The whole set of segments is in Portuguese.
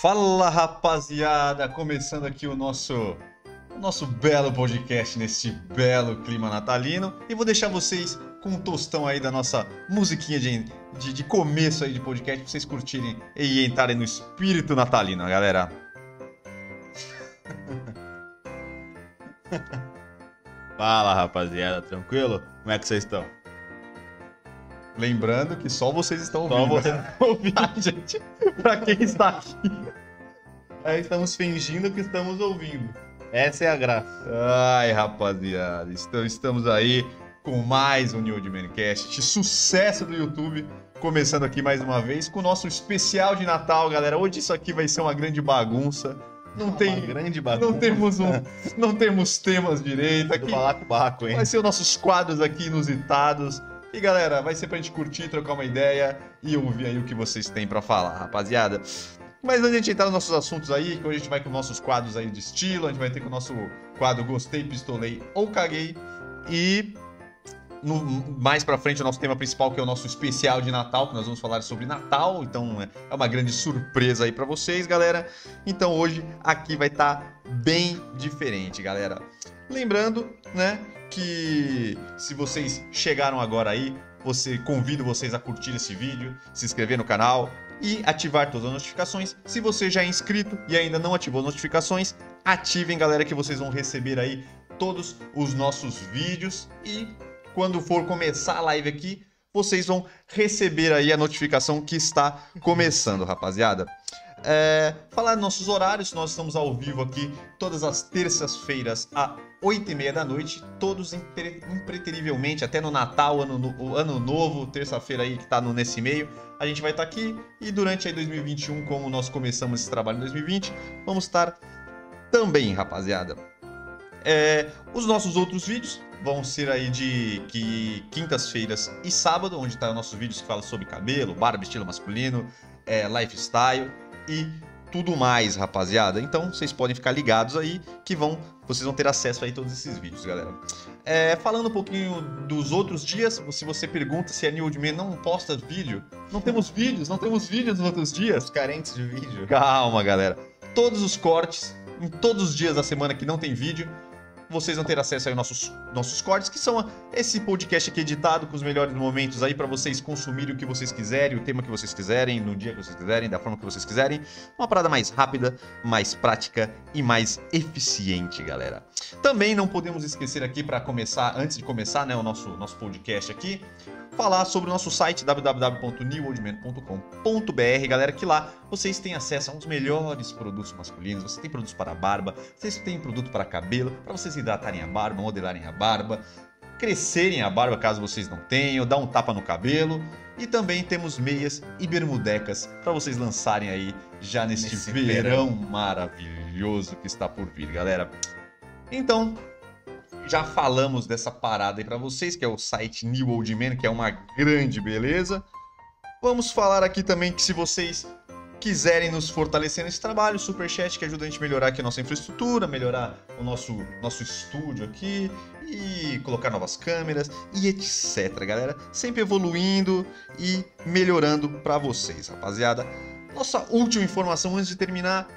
Fala rapaziada, começando aqui o nosso o nosso belo podcast nesse belo clima natalino e vou deixar vocês com um tostão aí da nossa musiquinha de, de, de começo aí de podcast pra vocês curtirem e entrarem no espírito natalino, galera. Fala rapaziada, tranquilo? Como é que vocês estão? Lembrando que só vocês estão Só ouvindo. você ouvindo, gente. Pra quem está aqui. Aí estamos fingindo que estamos ouvindo. Essa é a graça. Ai, rapaziada, estamos, aí com mais um New Mancast, este sucesso do YouTube, começando aqui mais uma vez com o nosso especial de Natal, galera. Hoje isso aqui vai ser uma grande bagunça. Não tem, grande bagunça. não temos um, não temos temas direito do aqui. balacobaco, hein? Vai ser os nossos quadros aqui inusitados. E galera, vai ser pra gente curtir, trocar uma ideia e ouvir aí o que vocês têm pra falar, rapaziada. Mas antes de a gente entrar nos nossos assuntos aí, que hoje a gente vai com nossos quadros aí de estilo, a gente vai ter com o nosso quadro Gostei, Pistolei ou Caguei. E no- mais pra frente o nosso tema principal, que é o nosso especial de Natal, que nós vamos falar sobre Natal. Então é- é uma grande surpresa aí pra vocês, galera. Então hoje aqui vai estar bem diferente, galera. Lembrando, né, que se vocês chegaram agora aí, você convido vocês a curtir esse vídeo, se inscrever no canal e ativar todas as notificações. Se você já é inscrito e ainda não ativou as notificações, ativem, galera, que vocês vão receber aí todos os nossos vídeos e quando for começar a live aqui, vocês vão receber aí a notificação que está começando, rapaziada. É, falar nossos horários, nós estamos ao vivo aqui todas as terças-feiras às 8h30 da noite, todos impre- impreterivelmente, até no Natal, ano, no- ano novo, terça-feira aí que tá no, nesse meio, a gente vai estar aqui e durante aí 2021, como nós começamos esse trabalho em 2020, vamos estar também, rapaziada. É, os nossos outros vídeos vão ser aí de que quintas-feiras e sábado, onde tá os nossos vídeos que falam sobre cabelo, barba, estilo masculino, é, lifestyle e tudo mais, rapaziada. Então vocês podem ficar ligados aí que vão, vocês vão ter acesso aí a todos esses vídeos, galera. É, falando um pouquinho dos outros dias, se você pergunta se a New Old Man não posta vídeo, não temos vídeos, não temos vídeos nos outros dias. Carentes de vídeo. Calma, galera. Todos os cortes, em todos os dias da semana que não tem vídeo, vocês vão ter acesso aí aos nossos, nossos cortes, que são esse podcast aqui editado com os melhores momentos aí para vocês consumirem o que vocês quiserem, o tema que vocês quiserem, no dia que vocês quiserem, da forma que vocês quiserem. Uma parada mais rápida, mais prática e mais eficiente, galera. Também não podemos esquecer aqui para começar, antes de começar, né, o nosso, nosso podcast aqui, falar sobre o nosso site www.newoldman.com.br, galera, que lá vocês têm acesso a uns melhores produtos masculinos, você tem produtos para barba, vocês têm produto para cabelo, para vocês hidratarem a barba, modelarem a barba, crescerem a barba caso vocês não tenham, dar um tapa no cabelo. E também temos meias e bermudecas para vocês lançarem aí já neste Nesse verão maravilhoso que está por vir, galera. Então, já falamos dessa parada aí pra vocês, que é o site New Old Man, que é uma grande beleza. Vamos falar aqui também que se vocês quiserem nos fortalecer nesse trabalho, o Superchat que ajuda a gente a melhorar aqui a nossa infraestrutura, melhorar o nosso, nosso estúdio aqui e colocar novas câmeras e etc, galera. Sempre evoluindo e melhorando pra vocês, rapaziada. Nossa última informação antes de terminar,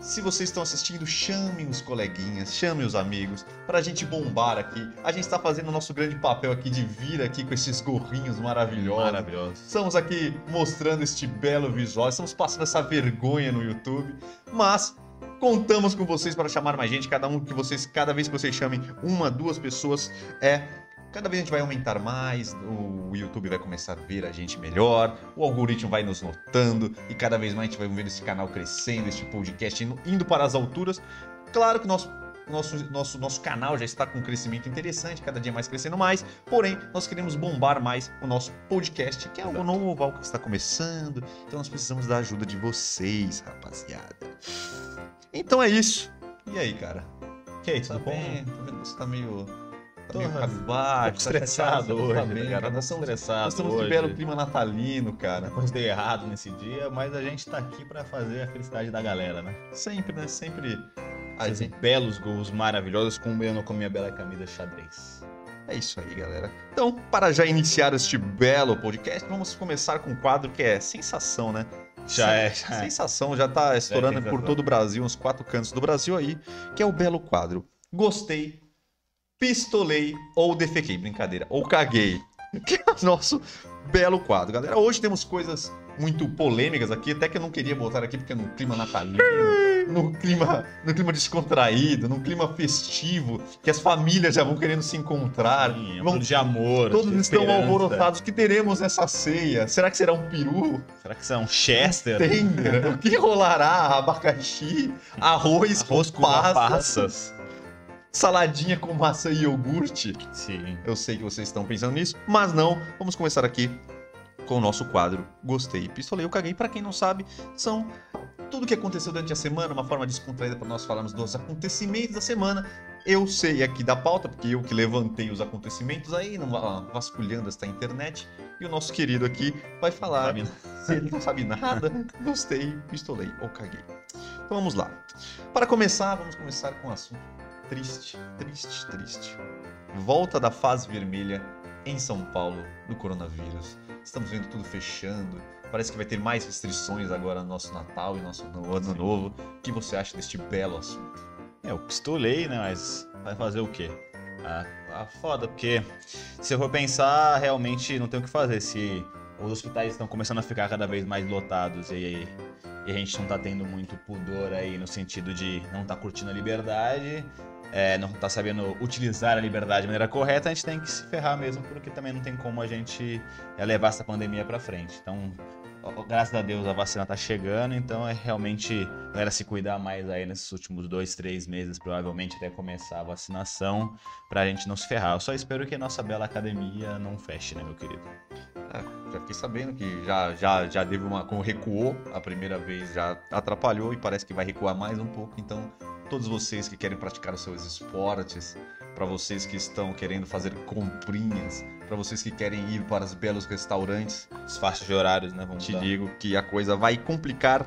se vocês estão assistindo, chamem os coleguinhas, chamem os amigos, pra gente bombar aqui. A gente tá fazendo o nosso grande papel aqui de vir aqui com esses gorrinhos maravilhosos. Maravilhoso. Estamos aqui mostrando este belo visual, estamos passando essa vergonha no YouTube, mas contamos com vocês para chamar mais gente, cada um que vocês, cada vez que vocês chamem uma, duas pessoas, é cada vez a gente vai aumentar mais, o YouTube vai começar a ver a gente melhor, o algoritmo vai nos notando e cada vez mais a gente vai vendo esse canal crescendo, este podcast indo, indo para as alturas. Claro que nosso nosso, nosso, nosso canal já está com um crescimento interessante, cada dia mais crescendo mais. Porém, nós queremos bombar mais o nosso podcast, que é algo novo, algo que está começando. Então nós precisamos da ajuda de vocês, rapaziada. Então é isso. E aí, cara? Que aí, Tá tudo bom? bem? Tô vendo que você tá meio. Tá meio cabisbaixo, pouco estressado tá hoje, tá tá ligado? cara. Um Nós estamos, estressado nós estamos de belo clima natalino, cara. Coisa deu errado nesse dia, mas a gente tá aqui pra fazer a felicidade da galera, né? Sempre, né? Sempre. A Esses gente- belos gols maravilhosos combinando com minha bela camisa xadrez. É isso aí, galera. Então, para já iniciar este belo podcast, vamos começar com um quadro que é sensação, né? Já é, já é. Sensação já tá estourando sensação. por todo o Brasil, uns quatro cantos do Brasil aí, que é o belo quadro. Gostei, pistolei ou defequei, brincadeira, ou caguei. Que é o nosso belo quadro, galera. Hoje temos coisas muito polêmicas aqui, até que eu não queria botar aqui porque é num clima natalino, num clima, num clima descontraído, num clima festivo, que as famílias já vão querendo se encontrar, Sim, é vão de amor. Todos de estão esperança. alvoroçados. O que teremos nessa ceia? Será que será um peru? Será que é um Chester? Tender? o que rolará? Abacaxi? Arroz, Arroz com passas? passas. Saladinha com maçã e iogurte? Sim. Eu sei que vocês estão pensando nisso, mas não. Vamos começar aqui com o nosso quadro Gostei, Pistolei, Eu Caguei. Pra quem não sabe, são tudo que aconteceu durante a semana, uma forma descontraída para nós falarmos dos acontecimentos da semana. Eu sei aqui da pauta, porque eu que levantei os acontecimentos aí, não va- vasculhando esta internet. E o nosso querido aqui vai falar se ele não sabe nada, gostei, pistolei ou caguei. Então vamos lá. Para começar, vamos começar com um assunto triste, triste, triste. Volta da fase vermelha em São Paulo do coronavírus. Estamos vendo tudo fechando. Parece que vai ter mais restrições agora no nosso Natal e nosso no- Ano. Novo. O que você acha deste belo assunto? É, eu pistolei, né? Mas vai fazer o quê? Ah, ah, foda, porque se eu for pensar, realmente não tem o que fazer. Se os hospitais estão começando a ficar cada vez mais lotados e, e a gente não tá tendo muito pudor aí no sentido de não tá curtindo a liberdade, é, não tá sabendo utilizar a liberdade de maneira correta, a gente tem que se ferrar mesmo, porque também não tem como a gente é, levar essa pandemia pra frente. Então, graças a Deus a vacina tá chegando, então é realmente galera se cuidar mais aí nesses últimos dois, três meses, provavelmente até começar a vacinação, pra gente não se ferrar. Eu só espero que a nossa bela academia não feche, né, meu querido? Ah, já fiquei sabendo que já, já, já teve uma. Como recuou a primeira vez, já atrapalhou e parece que vai recuar mais um pouco. Então, todos vocês que querem praticar os seus esportes, para vocês que estão querendo fazer comprinhas, para vocês que querem ir para os belos restaurantes, Os faixas de horários, né, vamos te dar. digo que a coisa vai complicar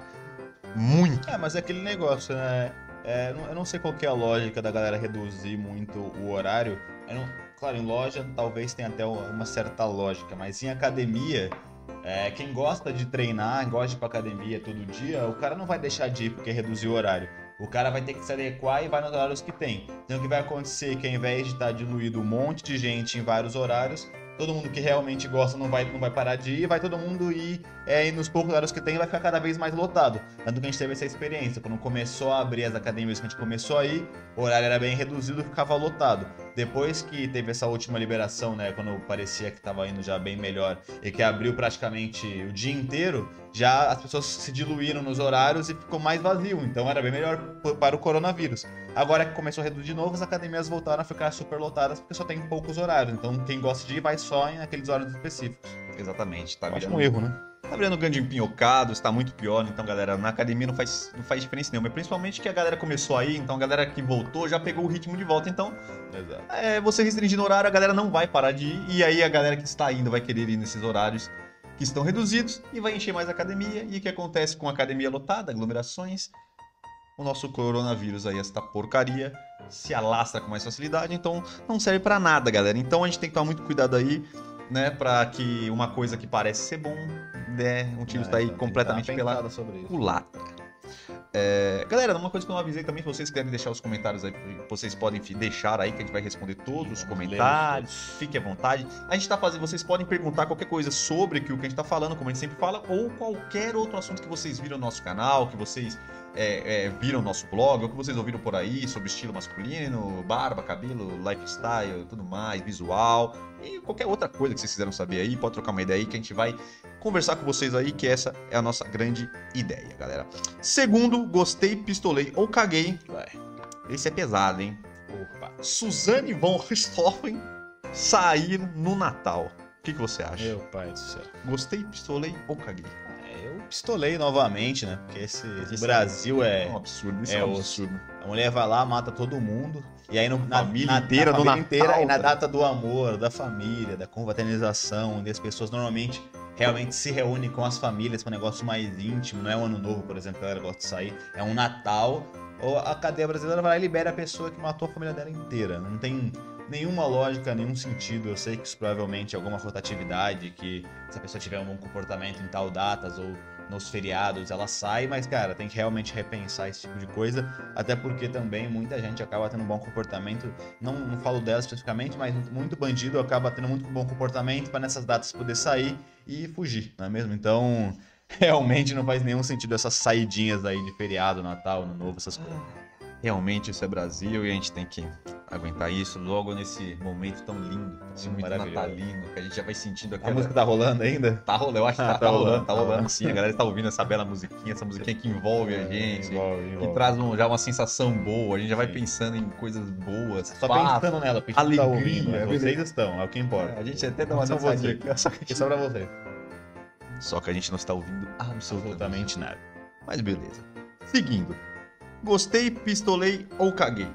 muito. É, mas é aquele negócio, né? É, eu não sei qual que é a lógica da galera reduzir muito o horário. Eu não- claro, em loja talvez tenha até uma certa lógica, mas em academia, é, quem gosta de treinar, gosta de ir pra academia todo dia, o cara não vai deixar de ir porque reduziu o horário. O cara vai ter que se adequar e vai nos horários que tem. Então o que vai acontecer é que ao invés de estar diluído um monte de gente em vários horários, todo mundo que realmente gosta não vai, não vai parar de ir, vai todo mundo ir é, e nos poucos horários que tem vai ficar cada vez mais lotado. Tanto que a gente teve essa experiência. Quando começou a abrir as academias que a gente começou aí, o horário era bem reduzido, ficava lotado. Depois que teve essa última liberação, né, quando parecia que estava indo já bem melhor e que abriu praticamente o dia inteiro, já as pessoas se diluíram nos horários e ficou mais vazio. Então era bem melhor para o coronavírus. Agora que começou a reduzir de novo, as academias voltaram a ficar super lotadas porque só tem poucos horários. Então quem gosta de ir vai só em aqueles horários específicos. Exatamente, tá virando um erro, né? Tá virando grande empinhocado, está muito pior. Então, galera, na academia não faz, não faz diferença nenhuma. Principalmente que a galera começou aí, então a galera que voltou já pegou o ritmo de volta. Então, é, você restringindo o horário, a galera não vai parar de ir. E aí a galera que está indo vai querer ir nesses horários que estão reduzidos e vai encher mais a academia. E o que acontece com a academia lotada, aglomerações? O nosso coronavírus aí, essa porcaria, se alastra com mais facilidade. Então, não serve pra nada, galera. Então, a gente tem que tomar muito cuidado aí, né? Pra que uma coisa que parece ser bom, né? Um tiro É, está aí então, completamente pela culatra. É, galera, uma coisa que eu não avisei também, se vocês quiserem deixar os comentários aí, vocês podem deixar aí que a gente vai responder todos os comentários. Fique à vontade. A gente tá fazendo, vocês podem perguntar qualquer coisa sobre o que a gente tá falando, como a gente sempre fala, ou qualquer outro assunto que vocês viram no nosso canal, que vocês é, é, viram no nosso blog, ou que vocês ouviram por aí sobre estilo masculino, barba, cabelo, lifestyle, tudo mais, visual, e qualquer outra coisa que vocês quiseram saber aí, pode trocar uma ideia aí que a gente vai conversar com vocês aí, que essa é a nossa grande ideia, galera. Segundo, gostei, pistolei ou caguei. Esse é pesado, hein? Opa. Suzane von Richthofen sair no Natal. O que, que você acha? Meu pai do céu. Gostei, pistolei ou caguei? É, pistolei novamente, né? Porque esse, esse Brasil É é. um absurdo, isso é, é um absurdo. A mulher vai lá, mata todo mundo. E aí no, na Família na- inteira na família Natal, inteira, e na data do amor, da família, da confraternização, onde as pessoas normalmente realmente se reúnem com as famílias para um negócio mais íntimo, não é um ano novo, por exemplo, que a galera gosta de sair, é um Natal. Ou a cadeia brasileira vai lá e libera a pessoa que matou a família dela inteira. Não tem nenhuma lógica, nenhum sentido. Eu sei que isso provavelmente é alguma rotatividade, que se a pessoa tiver um bom comportamento em tal datas ou nos feriados ela sai, mas, cara, tem que realmente repensar esse tipo de coisa, até porque também muita gente acaba tendo um bom comportamento, não, não falo dela especificamente, mas muito bandido acaba tendo muito bom comportamento para nessas datas poder sair e fugir, não é mesmo? Então, realmente não faz nenhum sentido essas saidinhas aí de feriado, Natal, Ano Novo, essas coisas. Realmente isso é Brasil e a gente tem que aguentar isso logo nesse momento tão lindo, esse momento natalino, que a gente já vai sentindo A aquela... música tá rolando ainda? Tá rolando, eu acho que Ah, tá, tá tá rolando, rolando, tá tá rolando sim. A galera tá ouvindo essa bela musiquinha, essa musiquinha que envolve a gente, Envolve, que envolve. traz um- já uma sensação boa, a gente já vai Sim. pensando em coisas boas, Só pensando nela, porque a gente não tá alegria, ouvindo, vocês estão, é o que importa. A gente até dá uma dançadinha só que, a gente... só pra você. só que a gente não está ouvindo absolutamente Absolutamente nada. Mas beleza. Seguindo. Gostei, pistolei ou caguei?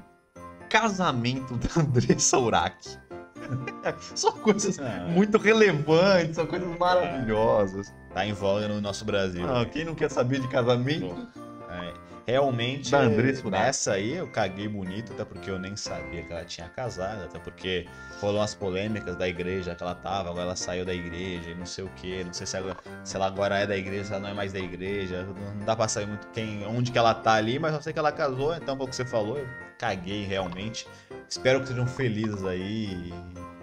Casamento da Andressa Urach. São coisas Ah, muito relevantes, são coisas maravilhosas. Tá em voga no nosso Brasil. Ah, quem não quer saber de casamento? Realmente, Da Andressa nessa aí eu caguei bonito, até porque eu nem sabia que ela tinha casado, até porque rolou umas polêmicas da igreja que ela tava, agora ela saiu da igreja e não sei o que, não sei se, agora- se ela agora é da igreja, se ela não é mais da igreja, não dá pra saber muito quem, onde que ela tá ali, mas eu sei que ela casou, então foi o que você falou, eu caguei realmente. Espero que sejam felizes aí e,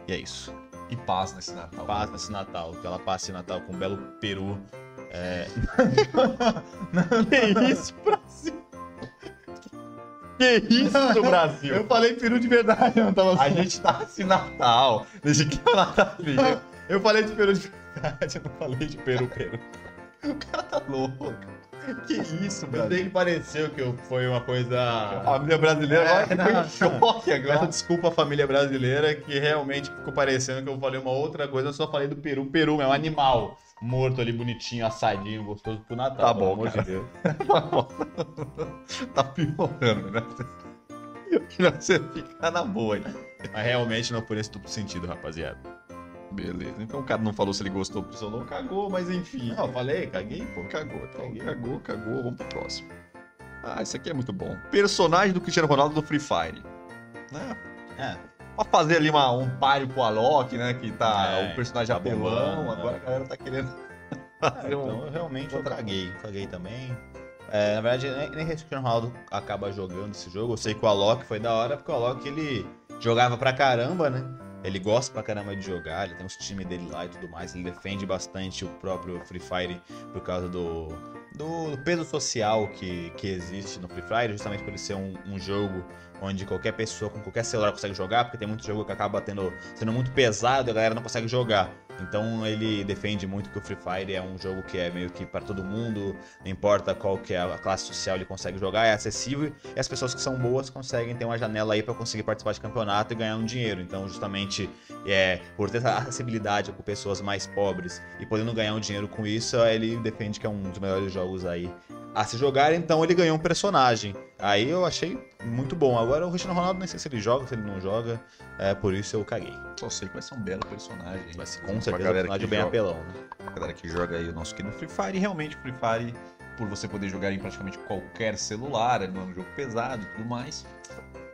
e é isso. E paz nesse Natal. Paz nesse Natal, que ela passe Natal com um belo peru. É, Que isso, Brasil? Que isso, Brasil? Eu falei peru de verdade, eu não tava A gente tá nesse Natal. Desde que é Natalzinho. Eu falei de peru de verdade, eu não falei de peru, peru. Tá louco. Que isso, Brasil? sei que pareceu que eu- foi uma A coisa. família brasileira É, agora ficou não. em choque Peço agora. desculpa à família brasileira que realmente ficou parecendo que eu falei uma outra coisa, eu só falei do peru. Peru é um animal morto ali, bonitinho, assadinho, gostoso pro Natal. Tá pelo bom, amor de cara. Deus. tá piorando, né? Você fica na boa aí. Mas realmente não por esse duplo sentido, rapaziada. Beleza. Então o cara não falou se ele gostou, ou não cagou, mas enfim. Não, eu falei, caguei, pô. Cagou, então. Caguei. Cagou, cagou. Vamos pro próximo. Ah, esse aqui é muito bom. Personagem do Cristiano Ronaldo do Free Fire. Né? É, Pra fazer ali uma, um páreo pro Alok, né? Que tá É, o personagem tá apelão. bombando, agora né? a galera tá querendo É, fazer um. então, eu realmente eu outra caguei. Caguei também. É, na verdade, nem, nem o Cristiano Ronaldo acaba jogando esse jogo. Eu sei que o Alok foi da hora, porque o Alok ele jogava pra caramba, né? Ele gosta pra caramba de jogar, ele tem os times dele lá e tudo mais. Ele defende bastante o próprio Free Fire por causa do, do peso social que, que existe no Free Fire, justamente por ele ser um, um jogo onde qualquer pessoa com qualquer celular consegue jogar, porque tem muito jogo que acaba tendo, sendo muito pesado e a galera não consegue jogar. Então ele defende muito que o Free Fire é um jogo que é meio que para todo mundo, não importa qual que é a classe social ele consegue jogar, é acessível e as pessoas que são boas conseguem ter uma janela aí para conseguir participar de campeonato e ganhar um dinheiro. Então justamente é por ter essa acessibilidade com pessoas mais pobres e podendo ganhar um dinheiro com isso, ele defende que é um dos melhores jogos aí a se jogar, então ele ganhou um personagem. Aí eu achei muito bom. Agora o Cristiano Ronaldo nem sei se ele joga, se ele não joga, é por isso eu caguei. Só sei que vai ser um belo personagem. Vai ser com certeza um personagem que bem joga. apelão, né? A galera que joga aí o nosso querido Free Fire. E realmente, o Free Fire, por você poder jogar em praticamente qualquer celular, ele não é um jogo pesado e tudo mais.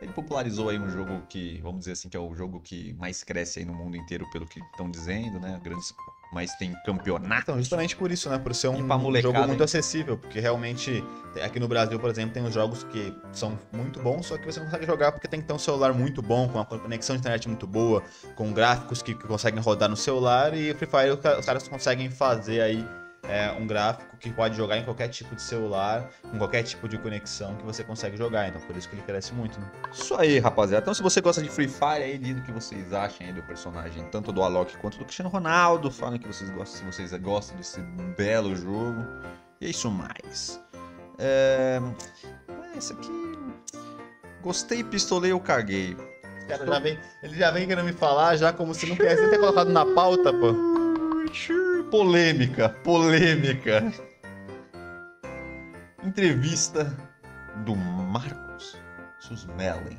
Ele popularizou aí um jogo que, vamos dizer assim, que é o jogo que mais cresce aí no mundo inteiro, pelo que estão dizendo, né? Grandes, mas tem campeonato. Então, justamente por isso, né? Por ser um jogo muito hein? acessível, porque realmente aqui no Brasil, por exemplo, tem uns jogos que são muito bons, só que você não consegue jogar porque tem que ter um celular muito bom, com uma conexão de internet muito boa, com gráficos que, que conseguem rodar no celular e o Free Fire os caras conseguem fazer aí é, um gráfico que pode jogar em qualquer tipo de celular, com qualquer tipo de conexão que você consegue jogar. Então por isso que ele cresce muito, né? Isso aí, rapaziada. Então, se você gosta de Free Fire, aí diz o que vocês acham aí do personagem, tanto do Alok quanto do Cristiano Ronaldo. Falem que vocês gostam, se vocês gostam desse belo jogo. E é isso mais. É... é, Esse aqui. Gostei, pistolei ou caguei? O cara já vem, ele já vem querendo me falar já como se não quisesse nem ter colocado na pauta, pô. Polêmica, polêmica. Entrevista do Marcos Susmellen.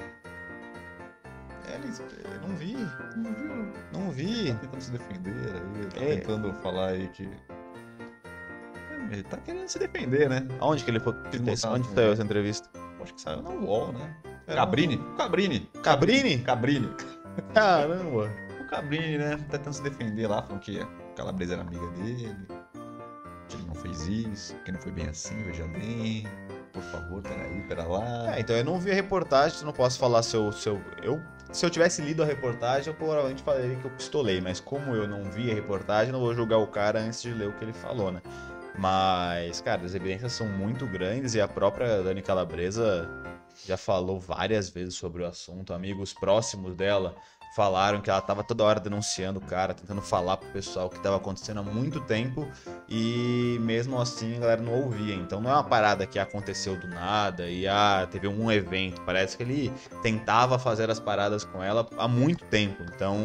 É, Eles, eu não vi, Não viu? não vi. Tá tentando se defender aí, tá É. tentando falar aí que. É, Ele tá querendo se defender, né? Aonde que ele foi? Onde um- saiu essa entrevista? Acho que saiu na UOL, né? Era Cabrini? Cabrini. Cabrini? Cabrini. Caramba. O Cabrini, né? Tá tentando se defender lá, falando que Calabresa era amiga dele. Ele não fez isso, que não foi bem assim, veja bem. Por favor, peraí, pera lá. É, então eu não vi a reportagem, não posso falar se eu, se eu, eu. Se eu tivesse lido a reportagem, eu provavelmente falaria que eu pistolei, mas como eu não vi a reportagem, não vou julgar o cara antes de ler o que ele falou, né? Mas, cara, as evidências são muito grandes e a própria Dani Calabresa já falou várias vezes sobre o assunto. Amigos próximos dela falaram que ela tava toda hora denunciando o cara, tentando falar pro pessoal o que tava acontecendo há muito tempo e mesmo assim a galera não ouvia. Então não é uma parada que aconteceu do nada e ah, teve um evento. Parece que ele tentava fazer as paradas com ela há muito tempo. Então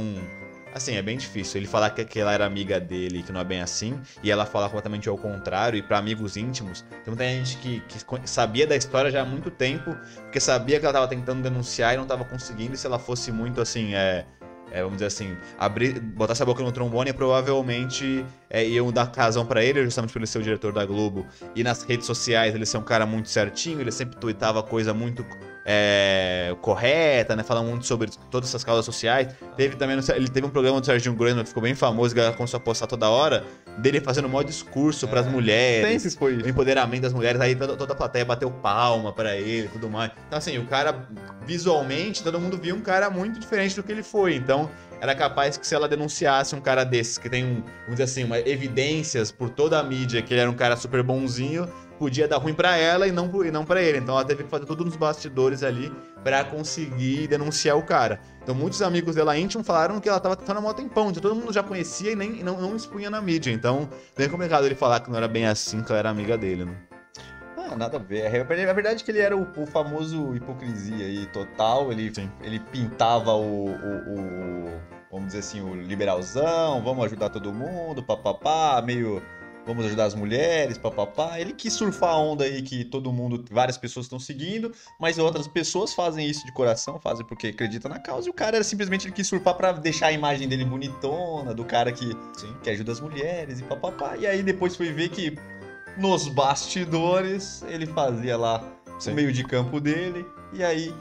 Assim, é bem difícil. Ele falar que, que ela era amiga dele, que não é bem assim, e ela falar completamente ao contrário, e para amigos íntimos. Tem muita gente que, que, sabia da história já há muito tempo, porque sabia que ela tava tentando denunciar e não tava conseguindo, e se ela fosse muito assim, é, é, vamos dizer assim, abrir, botar a boca no trombone, provavelmente é, iam dar razão para ele, justamente por ele ser o diretor da Globo. E nas redes sociais ele ser um cara muito certinho, ele sempre tweetava coisa muito é, correta, né? Falando muito sobre todas essas causas sociais. Teve também, ele teve um programa do Serginho Groisman que ficou bem famoso, que ela começou a postar toda hora, dele fazendo um maior discurso é, para as mulheres. Sempre foi isso. O empoderamento das mulheres, aí toda, toda a plateia bateu palma para ele tudo mais. Então, assim, o cara, visualmente, todo mundo via um cara muito diferente do que ele foi. Então, era capaz que se ela denunciasse um cara desses, que tem, um, vamos dizer assim, uma, evidências por toda a mídia que ele era um cara super bonzinho, podia dar ruim para ela e não, e não para ele. Então ela teve que fazer tudo nos bastidores ali para conseguir denunciar o cara. Então muitos amigos dela íntimos falaram que ela tava tentando há um tempão, então todo mundo já conhecia e nem não, não expunha na mídia. Então, bem complicado ele falar que não era bem assim, que ela era amiga dele, né? Ah, nada a ver. A verdade é que ele era o, o famoso hipocrisia aí total. Ele, ele pintava o, o, o, vamos dizer assim, o liberalzão, vamos ajudar todo mundo, papapá, meio vamos ajudar as mulheres, papapá. Ele quis surfar a onda aí que todo mundo, várias pessoas estão seguindo, mas outras pessoas fazem isso de coração, fazem porque acreditam na causa. E o cara era simplesmente ele quis surfar para deixar a imagem dele bonitona, do cara que, Sim. que ajuda as mulheres e papapá. E aí depois foi ver que nos bastidores ele fazia lá Sim. o meio de campo dele e aí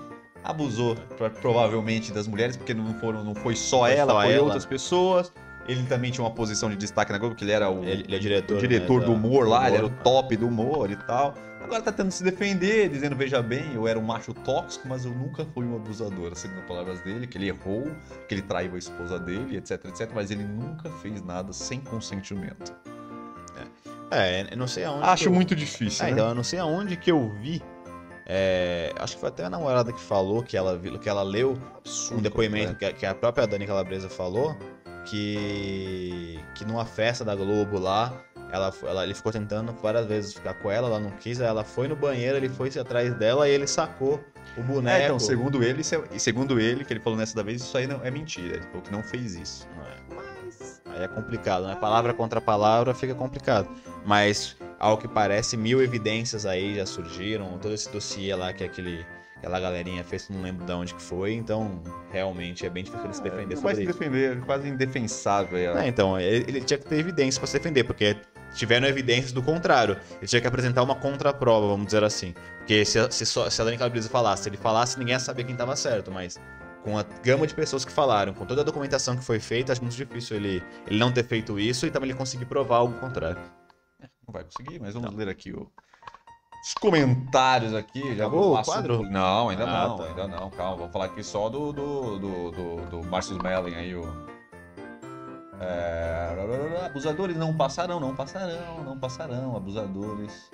abusou provavelmente das mulheres porque não foram não foi só foi ela, só foi ela. outras pessoas ele também tinha uma posição de destaque na Globo, que ele era o, ele, ele é diretor, diretor né, do humor lá, humor. ele era o top do humor e tal. Agora tá tentando se defender, dizendo, veja bem, eu era um macho tóxico, mas eu nunca fui um abusador, segundo as palavras dele, que ele errou, que ele traiu a esposa dele, etc, etc, mas ele nunca fez nada sem consentimento. É, é eu não sei aonde. Acho eu... muito difícil. É, né? então, eu não sei aonde que eu vi. É, acho que foi até a namorada que falou que ela, que ela leu Absurdo, um depoimento né? que, que a própria Dani Calabresa falou que que numa festa da Globo lá, ela, ela, ele ficou tentando várias vezes ficar com ela, ela não quis, ela foi no banheiro, ele foi atrás dela e ele sacou o boneco. É, então, segundo ele, é, segundo ele, que ele falou nessa vez, isso aí não é mentira, ele falou que não fez isso. É. Mas aí é complicado, né? Palavra contra palavra fica complicado. Mas ao que parece, mil evidências aí já surgiram, todo esse dossiê lá que é aquele aquela galerinha fez, não lembro de onde que foi, então realmente é bem difícil ele se defender é, sobre vai se defender, quase indefensável. É, então, ele, ele, tinha que ter evidência para se defender, porque tiveram evidências do contrário. Ele tinha que apresentar uma contraprova, vamos dizer assim. Porque se, se, só, se a Dani Calabresa falasse, se ele falasse, ninguém ia saber quem estava certo, mas com a gama de pessoas que falaram, com toda a documentação que foi feita, acho muito difícil ele, ele não ter feito isso e também ele conseguir provar algo contrário. É, não vai conseguir, mas vamos não. ler aqui o, os comentários aqui. Já Acabou o quadro? Não, ainda ah, não, tá. ainda não. Calma, vamos falar aqui só do, do, do, do, do Marcus Melling aí, o... É... Abusadores não passarão, não passarão, não passarão, abusadores.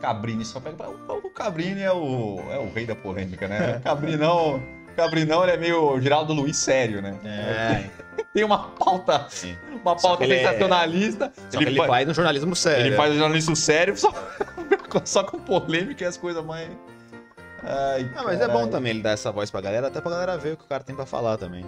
Cabrini só pega. O Cabrini é o, é o rei da polêmica, né? Cabrinão. Cabrinão ele é meio Geraldo Luiz sério, né? É. Tem uma pauta. Sim. Uma pauta sensacionalista. É... Ele, ele, faz um jornalismo sério. Ele faz um jornalismo sério, só só com polêmica e as coisas mais. Ai, ah, mas é bom também ele dar essa voz pra galera, até pra galera ver o que o cara tem pra falar também.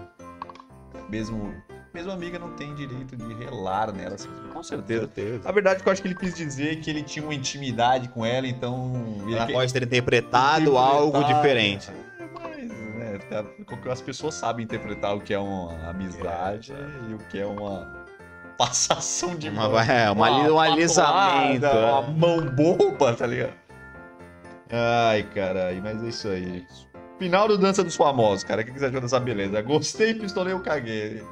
Mesmo, mesmo a amiga não tem direito de relar nela. Assim, com certeza. certeza. A verdade é que eu acho que ele quis dizer que ele tinha uma intimidade com ela, então. Ela ele pode ter interpretado, interpretado algo diferente. É, mas, né, as pessoas sabem interpretar o que é uma amizade é. e o que é uma passação de uma, mão. É, uma, uma, um alisamento. É. Uma mão boba, tá ligado? Ai, caralho, mas é isso aí. Final do Dança dos Famosos, cara. O que você achou dessa beleza? Gostei, pistolei, eu caguei.